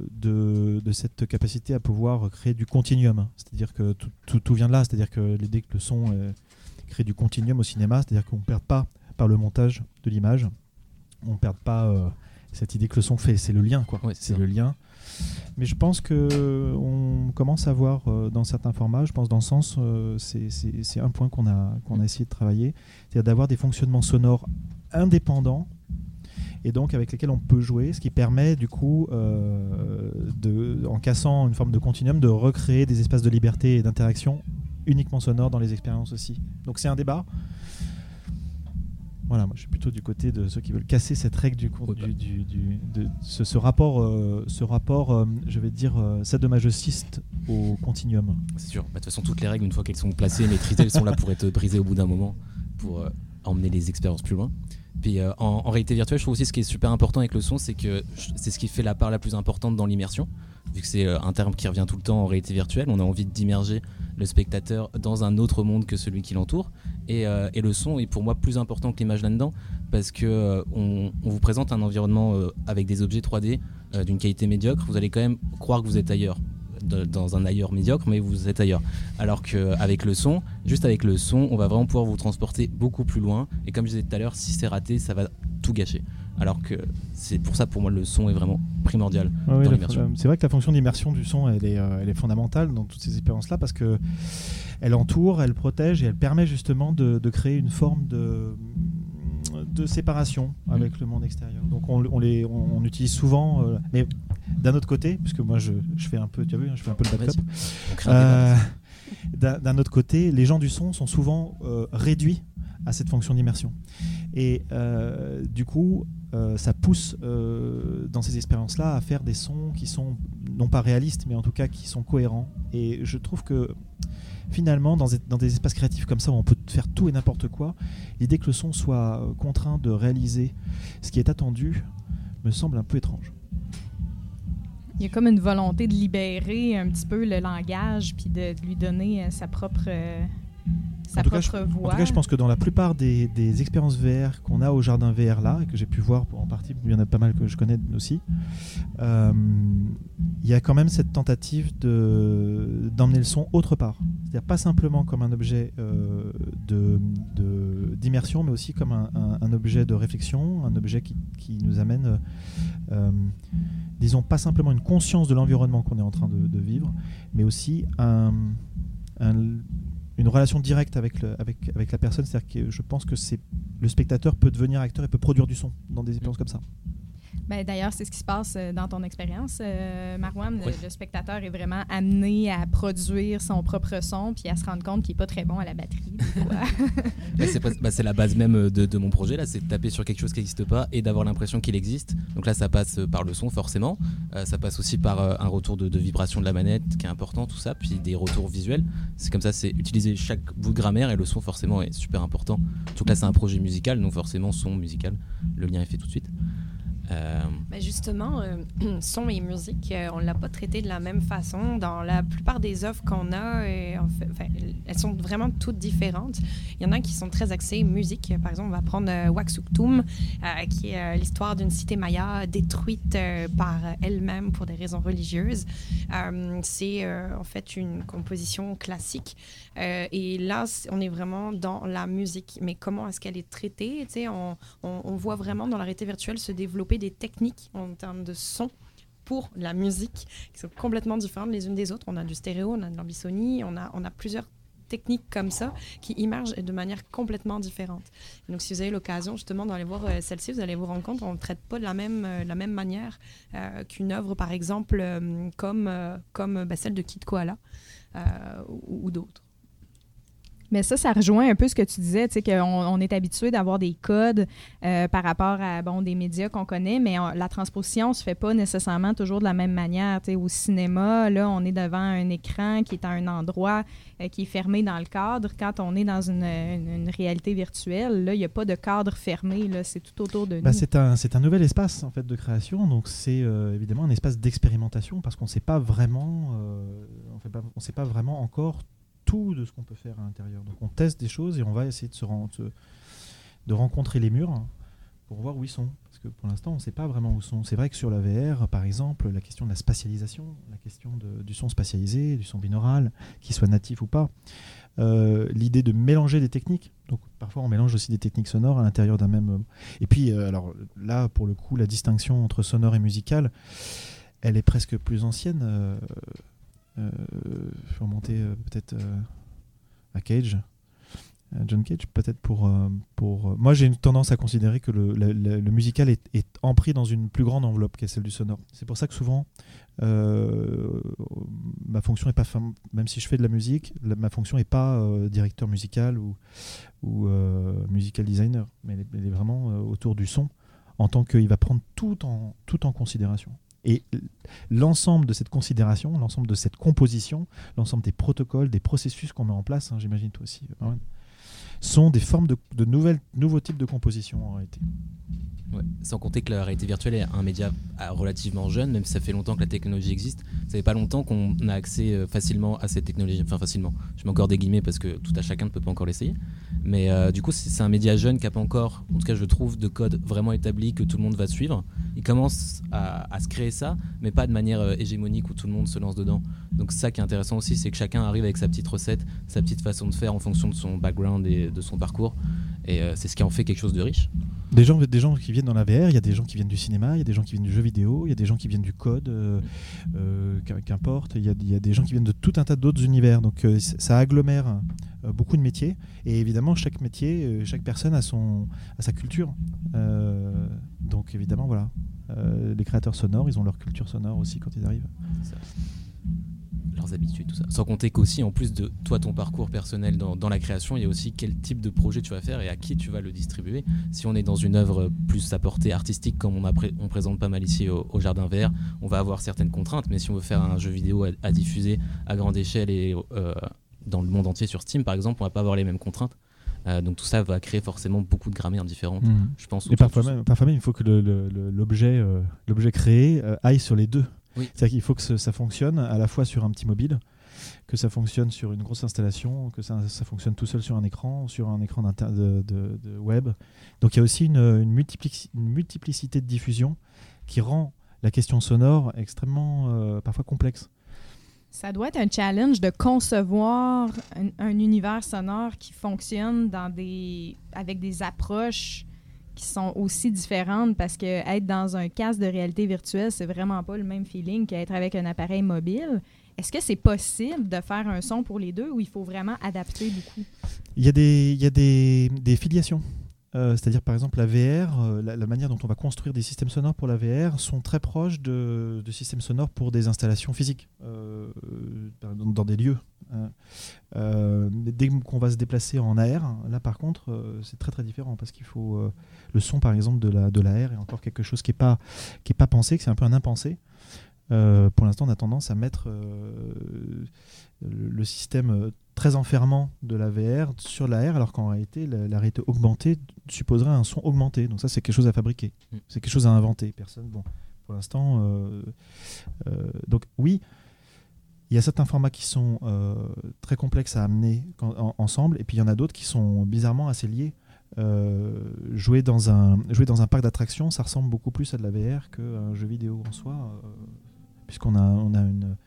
de, cette capacité à pouvoir créer du continuum. C'est-à-dire que tout, tout- vient de là, c'est-à-dire que l'idée que le son crée du continuum au cinéma, c'est-à-dire qu'on ne perd pas par le montage de l'image, on ne perd pas euh, cette idée que le son fait, c'est le lien, quoi. Ouais, c'est c'est le lien. Mais je pense que on commence à voir euh, dans certains formats, je pense dans le sens, euh, c'est- c'est c'est un point qu'on a, qu'on a essayé de travailler, c'est-à-dire d'avoir des fonctionnements sonores indépendants et donc avec lesquels on peut jouer, ce qui permet du coup, euh, de, en cassant une forme de continuum, de recréer des espaces de liberté et d'interaction uniquement sonores dans les expériences aussi. Donc c'est un débat. Voilà, moi je suis plutôt du côté de ceux qui veulent casser cette règle du, cours- du, du- du- de ce, ce rapport, euh, ce rapport, euh, je vais dire, euh, sadomasochiste au continuum. C'est sûr. Bah, De toute façon, toutes les règles, une fois qu'elles sont placées, maîtrisées, elles sont là pour être brisées au bout d'un moment, pour emmener les expériences plus loin. Puis euh, en, réalité virtuelle, je trouve aussi ce qui est super important avec le son, c'est que c'est ce qui fait la part la plus importante dans l'immersion. Vu que c'est euh, un terme qui revient tout le temps en réalité virtuelle, on a envie d'immerger le spectateur dans un autre monde que celui qui l'entoure. Et, euh, le son est pour moi plus important que l'image là-dedans, parce que euh, on, vous présente un environnement avec des objets 3D euh, d'une qualité médiocre, vous allez quand même croire que vous êtes ailleurs, de- dans un ailleurs médiocre, mais vous êtes ailleurs. Alors qu'avec le son, juste avec le son, on va vraiment pouvoir vous transporter beaucoup plus loin. Et comme je disais tout à l'heure, si c'est raté, ça va tout gâcher. Alors que c'est pour ça, pour moi, le son est vraiment primordial. Ouais, dans l'immersion. c'est vrai que la fonction d'immersion du son, elle est, euh, elle est fondamentale dans toutes ces expériences-là parce que elle entoure, elle protège et elle permet justement de, de créer une forme de, de séparation avec le monde extérieur. Donc on, on les, on, on utilise souvent, euh, mais d'un autre côté, puisque moi je, je fais un peu, tu as vu, hein, je fais un peu le débat Euh. D'un autre côté, les gens du son sont souvent euh, réduits à cette fonction d'immersion. Et du coup, ça pousse dans ces expériences-là à faire des sons qui sont non pas réalistes, mais en tout cas qui sont cohérents. Et je trouve que finalement, dans, des- espaces créatifs comme ça, où on peut faire tout et n'importe quoi, l'idée que le son soit euh, contraint de réaliser ce qui est attendu me semble un peu étrange. Il y a comme une volonté de libérer un petit peu le langage puis de, de lui donner euh, sa propre euh, sa En tout cas, je- propre voix. En tout cas, je pense que dans la plupart des, des expériences VR qu'on a au jardin VR là, et que j'ai pu voir en partie, il y en a pas mal que je connais aussi, euh, il y a quand même cette tentative de- d'emmener le son autre part. C'est-à-dire pas simplement comme un objet euh, de- de- d'immersion, mais aussi comme un, un- un objet de réflexion, un objet qui, qui nous amène, euh, euh, disons, pas simplement une conscience de l'environnement qu'on est en train de, de vivre, mais aussi un- un- une relation directe avec, le- avec, avec la personne. C'est-à-dire que je pense que c'est le spectateur peut devenir acteur et peut produire du son dans des expériences comme ça. Ben, D'ailleurs, c'est ce qui se passe euh, dans ton expérience, euh, Marwan. Le- Oui. Le, spectateur est vraiment amené à produire son propre son puis à se rendre compte qu'il n'est pas très bon à la batterie. c'est bah, c'est la base même euh, de, de mon projet là, c'est de taper sur quelque chose qui n'existe pas et d'avoir l'impression qu'il existe. Donc là, ça passe euh, par le son forcément, Euh, ça passe aussi par euh, un retour de, de vibration de la manette qui est important, tout ça, puis des retours visuels. C'est comme ça, c'est utiliser chaque bout de grammaire et le son forcément est super important. Surtout que là, c'est un projet musical, donc forcément son musical, le lien est fait tout de suite. Ben justement, euh, son et musique, euh, on ne l'a pas traité de la même façon. Dans la plupart des offres qu'on a, elles sont vraiment toutes différentes. Il y en a qui sont très axées musique. Par exemple, on va prendre Waxuktum, qui est l'histoire d'une cité maya détruite par elle-même pour des raisons religieuses. C'est en fait une composition classique. Euh, et là, on est vraiment dans la musique. Mais comment est-ce qu'elle est traitée on, on, on voit vraiment dans la réalité virtuelle se développer des techniques en termes de son pour la musique qui sont complètement différentes les unes des autres. On a du stéréo, on a de l'ambisonie, on a, plusieurs techniques comme ça qui émergent de manière complètement différente. Donc, si vous avez l'occasion justement d'aller voir euh, celle-ci, vous allez vous rendre compte qu'on ne traite pas de la même, euh, manière qu'une œuvre, par exemple, comme, comme bah, celle de Kid Koala ou d'autres. Mais ça, ça rejoint un peu ce que tu disais, tu sais, qu'on on est habitué d'avoir des codes euh, par rapport à bon, des médias qu'on connaît, mais on- la transposition se fait pas nécessairement toujours de la même manière. Tu sais, au cinéma, là, on est devant un écran qui est à un endroit euh, qui est fermé dans le cadre. Quand on est dans une, une- une réalité virtuelle, là, il n'y a pas de cadre fermé, là, c'est tout autour de Bah, nous. c'est un, c'est un nouvel espace en fait de création, donc c'est euh, évidemment un espace d'expérimentation parce qu'on ne sait pas vraiment, on on sait pas vraiment encore de ce qu'on peut faire à l'intérieur. Donc on teste des choses et on va essayer de se, de rencontrer les murs pour voir où ils sont. Parce que pour l'instant, on ne sait pas vraiment où ils sont. C'est vrai que sur la VR, par exemple, la question de la spatialisation, la question du son spatialisé, du son binaural, qu'il soit natif ou pas, euh, l'idée de mélanger des techniques. Donc parfois, on mélange aussi des techniques sonores à l'intérieur d'un même. Et puis, euh, alors là, pour le coup, la distinction entre sonore et musical, elle est presque plus ancienne. Euh, euh, faut remonter euh, peut-être euh, à Cage. Euh, John Cage, peut-être pour. pour Moi, j'ai une tendance à considérer que le, musical est, empris dans une plus grande enveloppe qu'est celle du sonore. C'est pour ça que souvent, ma fonction est pas. Même si je fais de la musique, ma fonction n'est pas directeur musical ou, ou musical designer, mais elle est, vraiment autour du son, en tant qu'il va prendre tout en, tout en considération. Et l'ensemble de cette considération, l'ensemble de cette composition, l'ensemble des protocoles, des processus qu'on met en place, hein, j'imagine toi aussi, Marwan, sont des formes de, nouvelles, nouveaux types de composition en réalité. Sans compter que la réalité virtuelle est un média ah, relativement jeune, même si ça fait longtemps que la technologie existe. Ça fait pas longtemps qu'on a accès euh, facilement à cette technologie. Enfin, facilement. Je mets encore des guillemets parce que tout à chacun ne peut pas encore l'essayer. Mais euh, du coup, c'est un média jeune qui n'a pas encore, en tout cas, je trouve, de code vraiment établi que tout le monde va suivre. Il commence à, se créer ça, mais pas de manière euh, hégémonique où tout le monde se lance dedans. Donc, ça qui est intéressant aussi, c'est que chacun arrive avec sa petite recette, sa petite façon de faire en fonction de son background et de son parcours. Et euh, c'est ce qui en fait quelque chose de riche. Des gens, des gens qui viennent dans la VR, il y a des gens qui viennent du cinéma, il y a des gens qui viennent du jeu vidéo, il y a des gens qui viennent du code, euh, qu'im- qu'importe, il y, y a des gens qui viennent de tout un tas d'autres univers. Donc ça agglomère beaucoup de métiers. Et évidemment, chaque métier, euh, chaque personne a, son, sa culture. Euh, donc évidemment, voilà. Euh, les créateurs sonores, ils ont leur culture sonore aussi quand ils arrivent. Leurs habitudes, tout ça. Sans compter qu'aussi, en plus de toi, ton parcours personnel dans, la création, il y a aussi quel type de projet tu vas faire et à qui tu vas le distribuer. Si on est dans une œuvre plus à portée artistique, comme on, a on présente pas mal ici au, Jardin Vert, on va avoir certaines contraintes, mais si on veut faire un jeu vidéo à, à diffuser à grande échelle et euh, dans le monde entier sur Steam, par exemple, on va pas avoir les mêmes contraintes. Euh, donc tout ça va créer forcément beaucoup de grammaires différentes, je pense. Et parfois même, parfois même, il faut que le- le- le- l'objet euh, l'objet créé euh, aille sur les deux. Oui. C'est-à-dire qu'il faut que ce- ça fonctionne à la fois sur un petit mobile que ça fonctionne sur une grosse installation, que ça, ça fonctionne tout seul sur un écran, sur un écran de, de- de web. Donc il y a aussi une, une multiplici- une multiplicité de diffusion qui rend la question sonore extrêmement parfois complexe. Ça doit être un challenge de concevoir un, un univers sonore qui fonctionne dans des, avec des approches qui sont aussi différentes parce que être dans un casque de réalité virtuelle, c'est vraiment pas le même feeling qu'être avec un appareil mobile. Est-ce que c'est possible de faire un son pour les deux ou il faut vraiment adapter beaucoup? Il y a des, il y a des, des filiations. Euh, C'est-à-dire, par exemple, la VR, euh, la, manière dont on va construire des systèmes sonores pour la VR sont très proches de, systèmes sonores pour des installations physiques, euh, dans, des lieux. hein. Dès qu'on va se déplacer en AR, là, par contre, c'est très très différent parce qu'il faut. le son, par exemple, de la, de la R est encore quelque chose qui n'est pas, qui est pas pensé, que c'est un peu un impensé. Pour l'instant, on a tendance à mettre le, système très enfermant de la VR sur la R, alors qu'en réalité, la, la réalité augmentée supposerait un son augmenté. Donc ça, c'est quelque chose à fabriquer. Mm. C'est quelque chose à inventer. Personne, bon, pour l'instant, euh, euh, donc oui, il y a certains formats qui sont euh, très complexes à amener en- ensemble, et puis il y en a d'autres qui sont bizarrement assez liés. Jouer, dans un, jouer dans un parc d'attractions, ça ressemble beaucoup plus à de la VR qu'à un jeu vidéo en soi, puisqu'on a, on a une,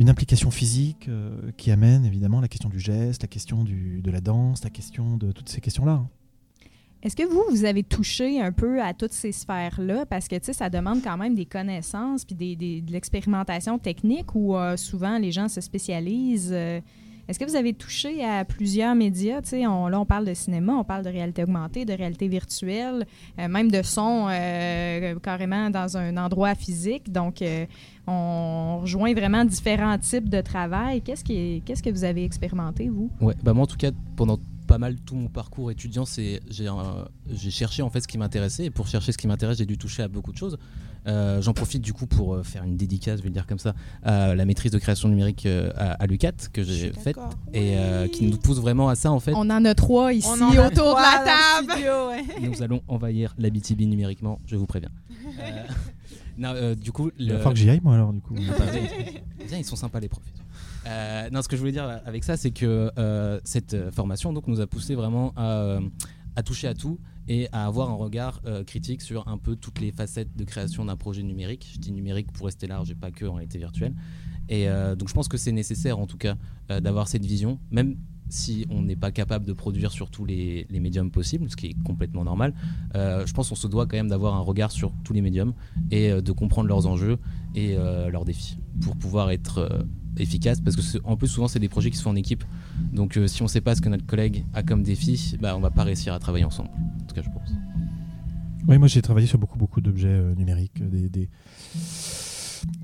une implication physique euh, qui amène évidemment la question du geste, la question du, de la danse, la question de toutes ces questions-là. hein. Est-ce que vous, vous avez touché un peu à toutes ces sphères-là? Parce que, tu sais, ça demande quand même des connaissances puis des, de l'expérimentation technique où euh, souvent les gens se spécialisent. Euh, Est-ce que vous avez touché à plusieurs médias? On- là, on parle de cinéma, on parle de réalité augmentée, de réalité virtuelle, euh, même de son euh, carrément dans un endroit physique. Donc, euh, on rejoint vraiment différents types de travail. Qu'est-ce qu'est-ce que vous avez expérimenté, vous? Ouais, bah moi en tout cas pendant pas mal tout mon parcours étudiant, c'est j'ai j'ai cherché en fait ce qui m'intéressait et pour chercher ce qui m'intéresse, j'ai dû toucher à beaucoup de choses. Euh, J'en profite du coup pour euh, faire une dédicace, je vais le dire comme ça, à la maîtrise de création numérique euh, à, à l'UCAT que j'ai faite et euh, qui nous pousse vraiment à ça en fait. On en a trois ici autour de la le table. studio, ouais. Nous allons envahir la BTB numériquement, je vous préviens. Euh, non, euh, du coup, Il va le- falloir que j'y aille moi alors du coup. Viens, ils sont sympas les profs. Euh, non, ce que je voulais dire avec ça, c'est que euh, cette euh, formation donc, nous a poussé vraiment à, toucher à tout et à avoir un regard critique sur un peu toutes les facettes de création d'un projet numérique. Je dis numérique pour rester large et pas que en réalité virtuelle. Et donc je pense que c'est nécessaire en tout cas d'avoir cette vision, même si on n'est pas capable de produire sur tous les, médiums possibles, ce qui est complètement normal. Je pense qu'on se doit quand même d'avoir un regard sur tous les médiums et de comprendre leurs enjeux et leurs défis pour pouvoir être efficace parce que en plus souvent c'est des projets qui se font en équipe. Donc euh, si on sait pas ce que notre collègue a comme défi bah on va pas réussir à travailler ensemble. En tout cas je pense. Oui, moi j'ai travaillé sur beaucoup, beaucoup d'objets euh, numériques, des, des,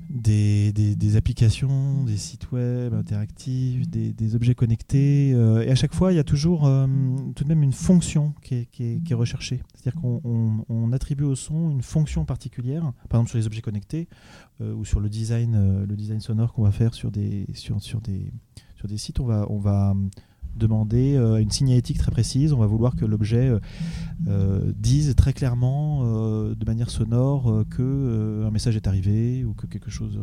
des, des- applications, des sites web interactifs, des, des objets connectés. euh, et à chaque fois, il y a toujours euh, tout de même une fonction qui est, qui est- recherchée. C'est-à-dire qu'on on- on attribue au son une fonction particulière, par exemple sur les objets connectés euh, ou sur le design, le design sonore qu'on va faire sur des, sur, sur des, sur des sites. On va, on va demander euh, une signalétique très précise. On va vouloir que l'objet euh, euh, disent très clairement, de manière sonore, que un message est arrivé ou que quelque chose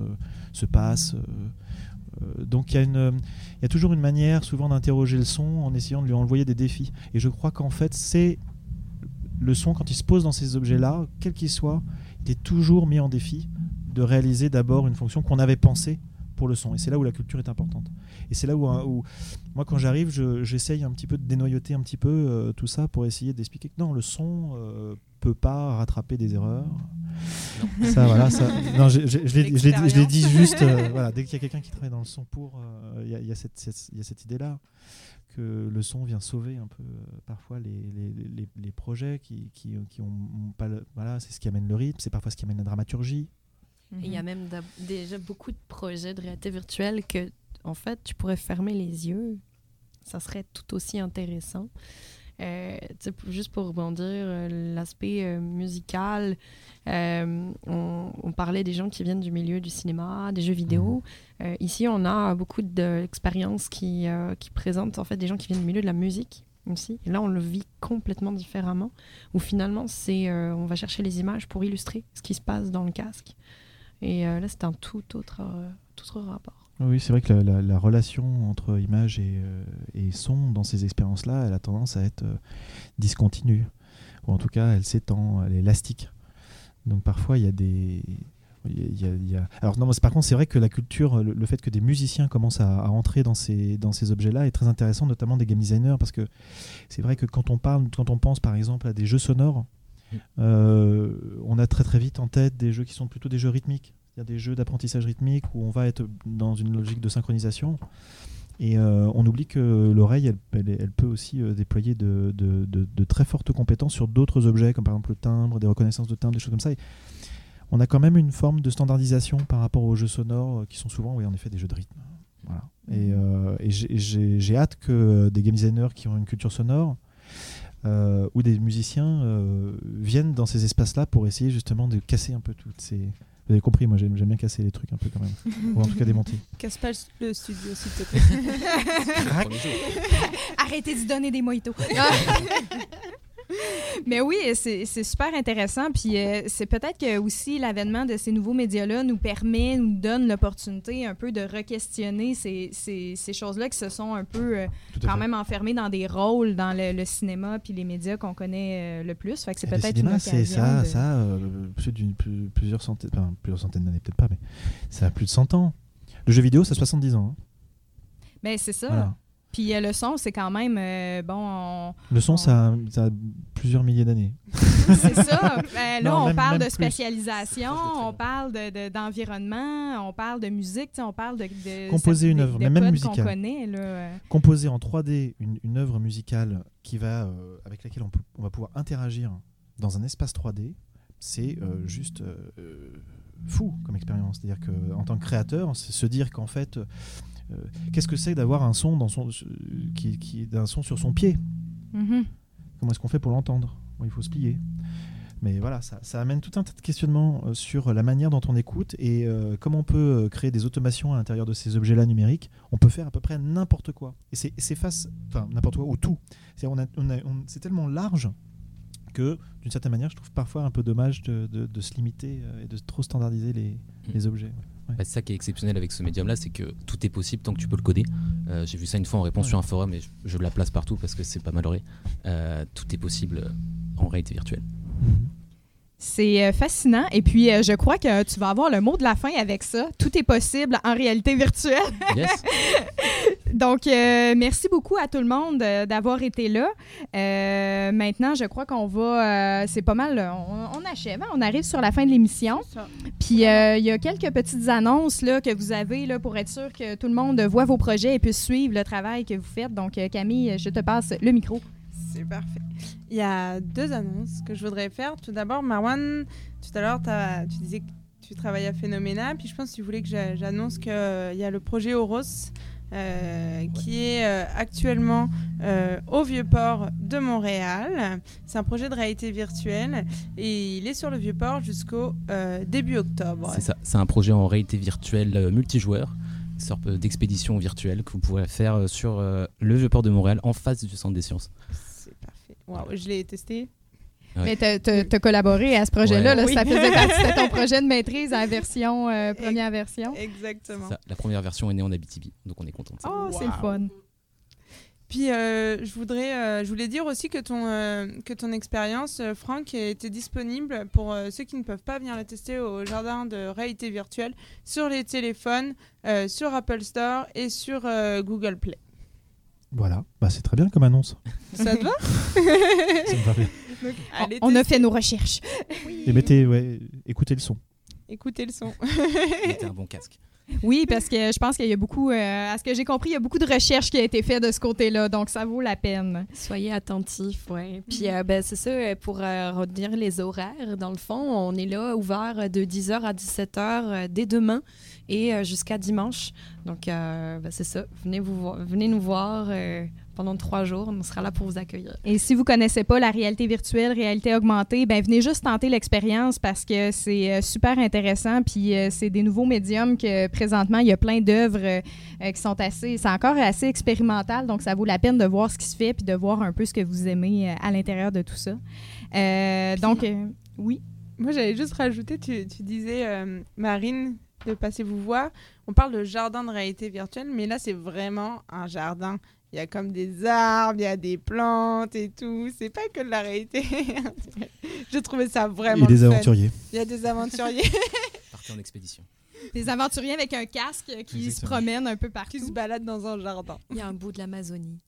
se passe. donc il y, y a toujours une manière souvent d'interroger le son en essayant de lui envoyer des défis. Et je crois qu'en fait, c'est le son, quand il se pose dans ces objets-là, quel qu'il soit, il est toujours mis en défi de réaliser d'abord une fonction qu'on avait pensée pour le son. Et c'est là où la culture est importante. Et c'est là où, où moi, quand j'arrive, je- j'essaye un petit peu de dénoyauter un petit peu euh, tout ça pour essayer d'expliquer que non, le son euh, peut pas rattraper des erreurs. Ça, voilà, ça. Non, je, je- je l'ai- dit- juste. euh, voilà, dès qu'il y a quelqu'un qui travaille dans le son pour, euh, il y a- il y, a cette, cette- idée-là que le son vient sauver un peu euh, parfois les, les, les- les projets qui, qui, qui ont pas le, voilà, c'est ce qui amène le rythme, c'est parfois ce qui amène la dramaturgie. Il y a même d'a- déjà beaucoup de projets de réalité virtuelle que, en fait, tu pourrais fermer les yeux. Ça serait tout aussi intéressant. Euh, juste pour rebondir, euh, l'aspect euh, musical, euh, on, on parlait des gens qui viennent du milieu du cinéma, des jeux vidéo. Euh, ici, on a beaucoup d'expériences qui, euh, qui présentent en fait des gens qui viennent du milieu de la musique aussi. Et là, on le vit complètement différemment, où finalement, c'est euh, on va chercher les images pour illustrer ce qui se passe dans le casque. Et euh, là, c'est un tout autre, euh, tout autre rapport. Oui, c'est vrai que la, la- la relation entre image et, euh, et son dans ces expériences-là, elle a tendance à être euh, discontinue. Ou en tout cas, elle s'étend, elle est élastique. Donc parfois, il y a des. il y a- il y a- il y a- Alors non, mais c'est- par contre, c'est vrai que la culture, le, le fait que des musiciens commencent à, à entrer dans ces, dans ces objets-là est très intéressant, notamment des game designers, parce que c'est vrai que quand on parle, quand on pense par exemple à des jeux sonores, Mm. euh, on a très très vite en tête des jeux qui sont plutôt des jeux rythmiques. Il y a des jeux d'apprentissage rythmique où on va être dans une logique de synchronisation. Et euh, on oublie que l'oreille, elle, elle- elle peut aussi euh, déployer de, de- de- de très fortes compétences sur d'autres objets, comme par exemple le timbre, des reconnaissances de timbre, des choses comme ça. Et on a quand même une forme de standardisation par rapport aux jeux sonores, euh, qui sont souvent, oui, en effet, des jeux de rythme. Voilà. Et, euh, et j'ai- hâte que des game designers qui ont une culture sonore euh, ou des musiciens euh, viennent dans ces espaces-là pour essayer justement de casser un peu toutes ces. Vous avez compris, moi j'aime bien casser les trucs un peu quand même. ou en tout cas démonter. Casse pas le studio, s'il te plaît. Arrêtez d'y donner des mojitos. Mais oui, c'est super intéressant. Puis euh, c'est peut-être que aussi l'avènement de ces nouveaux médias-là nous permet, nous donne l'opportunité un peu de re-questionner ces, ces- ces choses-là qui se sont un peu euh, quand fait. même enfermées dans des rôles dans le, le cinéma puis les médias qu'on connaît euh, le plus. Fait que c'est peut-être une occasion. c'est ça, de- ça plus d'une- plus- plusieurs centaines, enfin, plusieurs centaines d'années, peut-être pas, mais ça a plus de 100 ans. Le jeu vidéo, ça a 70 ans. hein. Ben, c'est ça. Voilà. Puis euh, le son, c'est quand même euh, bon. on- Le son, On- ça, a, ça a plusieurs milliers d'années. C'est ça. Ben, là, Non, on même- parle même de plus. spécialisation, on parle de- de- d'environnement, on parle de musique, on parle de, de Composer une œuvre, mais même musicale. connaît là. euh. Composer en 3D une, une œuvre musicale qui va, euh, avec laquelle on, peut- on va pouvoir interagir dans un espace 3D, c'est euh, juste fou comme expérience. C'est-à-dire qu'en tant que créateur, c'est se dire qu'en fait, qu'est-ce que c'est d'avoir un son dans son, euh, qui, qui, d'un son sur son pied? Mhm. Comment est-ce qu'on fait pour l'entendre? Bon, Il faut se plier. Mais voilà, ça, ça amène tout un tas de questionnements euh, sur la manière dont on écoute et euh, comment on peut euh, créer des automations à l'intérieur de ces objets-là numériques. On peut faire à peu près n'importe quoi. Et c'est face, enfin n'importe quoi ou tout. C'est on a- on a- on- c'est tellement large que, d'une certaine manière, je trouve parfois un peu dommage de, de- de se limiter euh, et de trop standardiser les, les objets. Bah, c'est ça qui est exceptionnel avec ce médium-là, c'est que tout est possible tant que tu peux le coder. Euh, J'ai vu ça une fois en réponse Ouais. sur un forum et je, je la place partout parce que c'est pas malheureux. Euh, tout est possible en réalité virtuelle. C'est euh, fascinant. Et puis, euh, je crois que tu vas avoir le mot de la fin avec ça. Tout est possible en réalité virtuelle. Yes. Donc, euh, merci beaucoup à tout le monde d'avoir été là. Euh, maintenant, je crois qu'on va. euh, c'est pas mal. On, on achève. hein? On arrive sur la fin de l'émission. Puis, euh, il y a quelques petites annonces là, que vous avez là, pour être sûr que tout le monde voit vos projets et puisse suivre le travail que vous faites. Donc, Camille, je te passe le micro. C'est parfait. Il y a deux annonces que je voudrais faire. Tout d'abord, Marwan, tout à l'heure, tu disais que tu travailles à Phénoména, puis je pense que tu voulais que j'a- j'annonce qu'il y a le projet Oros. euh, qui est euh, actuellement euh, au Vieux-Port de Montréal. C'est un projet de réalité virtuelle et il est sur le Vieux-Port jusqu'au euh, début octobre. C'est ça. C'est un projet en réalité virtuelle euh, multijoueur, une sorte euh, d'expédition virtuelle que vous pourrez faire euh, sur euh, le Vieux-Port de Montréal en face du centre des sciences. Parfait. Waouh, je l'ai testé. Mais Ouais. tu as collaboré à ce projet-là. Ouais. là. Oui. Ça faisait partie de ton projet de maîtrise en version, euh, première version. Exactement. Ça, la première version est née en Abitibi, donc on est content. Oh, c'est le fun. Puis euh, je voudrais, euh, je voulais dire aussi que ton euh, que ton expérience, euh, Franck, était disponible pour euh, ceux qui ne peuvent pas venir la tester au jardin de réalité virtuelle sur les téléphones, euh, sur Apple Store et sur euh, Google Play. Voilà, bah, c'est très bien comme annonce. Ça te va Ça me va bien. Donc, allez On a fait nos recherches. Et mettez, ouais, écoutez le son. Écoutez le son. Mettez un bon casque. Oui, parce que je pense qu'il y a beaucoup, euh, à ce que j'ai compris, il y a beaucoup de recherches qui a été faite de ce côté-là, donc ça vaut la peine. Soyez attentifs, oui. Puis euh, ben, c'est ça, euh, pour euh, redire les horaires, dans le fond, on est là ouvert de 10h à 17h euh, dès demain et euh, jusqu'à dimanche. Donc euh, ben, c'est ça, venez, vous venez nous voir euh, pendant trois jours, on sera là pour vous accueillir. Et si vous connaissez pas la réalité virtuelle, réalité augmentée, ben venez juste tenter l'expérience parce que c'est super intéressant. Puis c'est des nouveaux médiums que présentement il y a plein d'œuvres qui sont assez, c'est encore assez expérimental, donc ça vaut la peine de voir ce qui se fait puis de voir un peu ce que vous aimez à l'intérieur de tout ça. Euh, donc euh, oui. Moi, j'allais juste rajouter, tu, tu disais, euh, Marine, de passer vous voir. On parle de jardin de réalité virtuelle, mais là, c'est vraiment un jardin. Il y a comme des arbres, il y a des plantes et tout. C'est pas que de la réalité. J'ai trouvé ça vraiment. Et des fun. aventuriers. Il y a des aventuriers Partez en expédition. Des aventuriers avec un casque qui se promènent un peu qui partout. se baladent dans un jardin. Il y a un bout de l'Amazonie.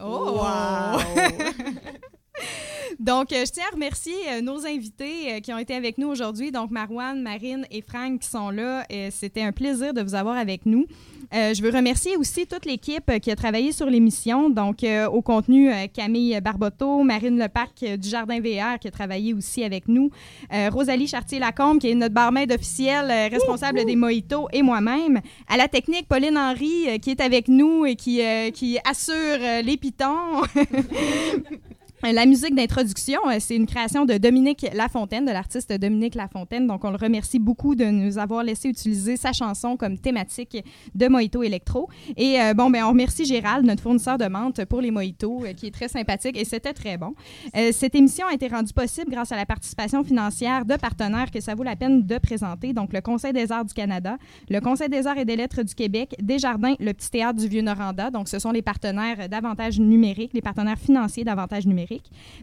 Oh! Waouh. Donc, euh, je tiens à remercier euh, nos invités euh, qui ont été avec nous aujourd'hui. Donc, Marouane, Marine et Franck qui sont là. C'était un plaisir de vous avoir avec nous. Je veux remercier aussi toute l'équipe qui a travaillé sur l'émission. Donc, au contenu, Camille Barboteau, Marine Leparc du Jardin VR qui a travaillé aussi avec nous, Rosalie Chartier-Lacombe qui est notre barmaid officielle responsable des mojitos et moi-même. À la technique, Pauline Henry qui est avec nous et qui, qui assure les pitons. La musique d'introduction, euh, c'est une création de Dominique Lafontaine, de l'artiste Dominique Lafontaine. Donc, on le remercie beaucoup de nous avoir laissé utiliser sa chanson comme thématique de Mojito Electro. Et euh, bon, ben, on remercie Gérald, notre fournisseur de menthe pour les mojitos, euh, qui est très sympathique et c'était très bon. Cette émission a été rendue possible grâce à la participation financière de partenaires que ça vaut la peine de présenter. Donc, le Conseil des arts du Canada, le Conseil des arts et des lettres du Québec, Desjardins, le Petit Théâtre du Vieux-Noranda. Donc, ce sont les partenaires d'avantages numériques, les partenaires financiers d'avantages numériques.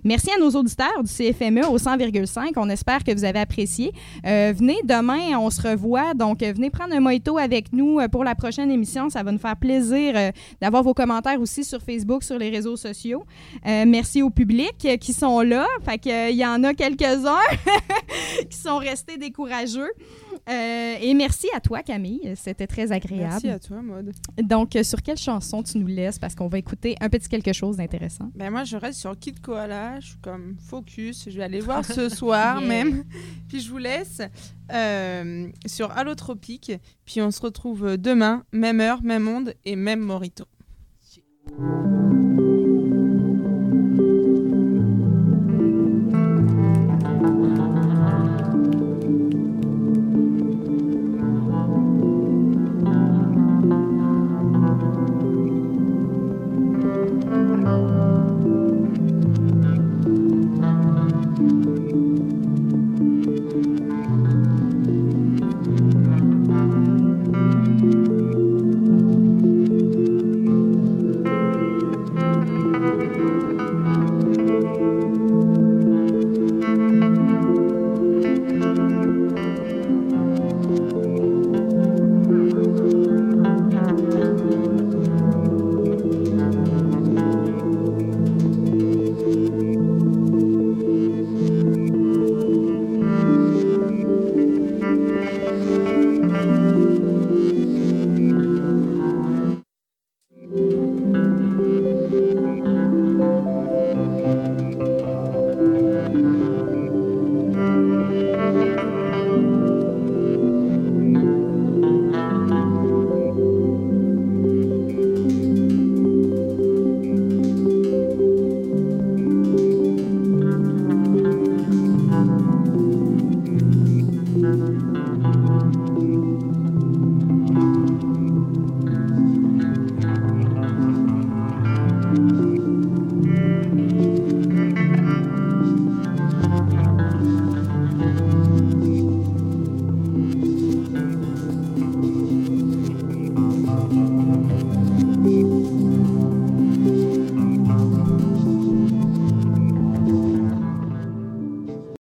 Merci à nos auditeurs du CFME au 100,5. On espère que vous avez apprécié. Euh, venez demain, on se revoit. Donc, euh, venez prendre un mojito avec nous euh, pour la prochaine émission. Ça va nous faire plaisir d'avoir vos commentaires aussi sur Facebook, sur les réseaux sociaux. Merci au public qui sont là. Fait que, euh, il y en a quelques-uns qui sont restés décourageux. Euh, et merci à toi, Camille. C'était très agréable. Merci à toi, Maud. Donc, euh, sur quelle chanson tu nous laisses? Parce qu'on va écouter un petit quelque chose d'intéressant. Ben moi, je reste sur Kid Koala. Je suis comme focus. Je vais aller voir ce soir Yeah. même. Puis je vous laisse euh, sur Allotropique. Puis on se retrouve demain, même heure, même monde et même Morito.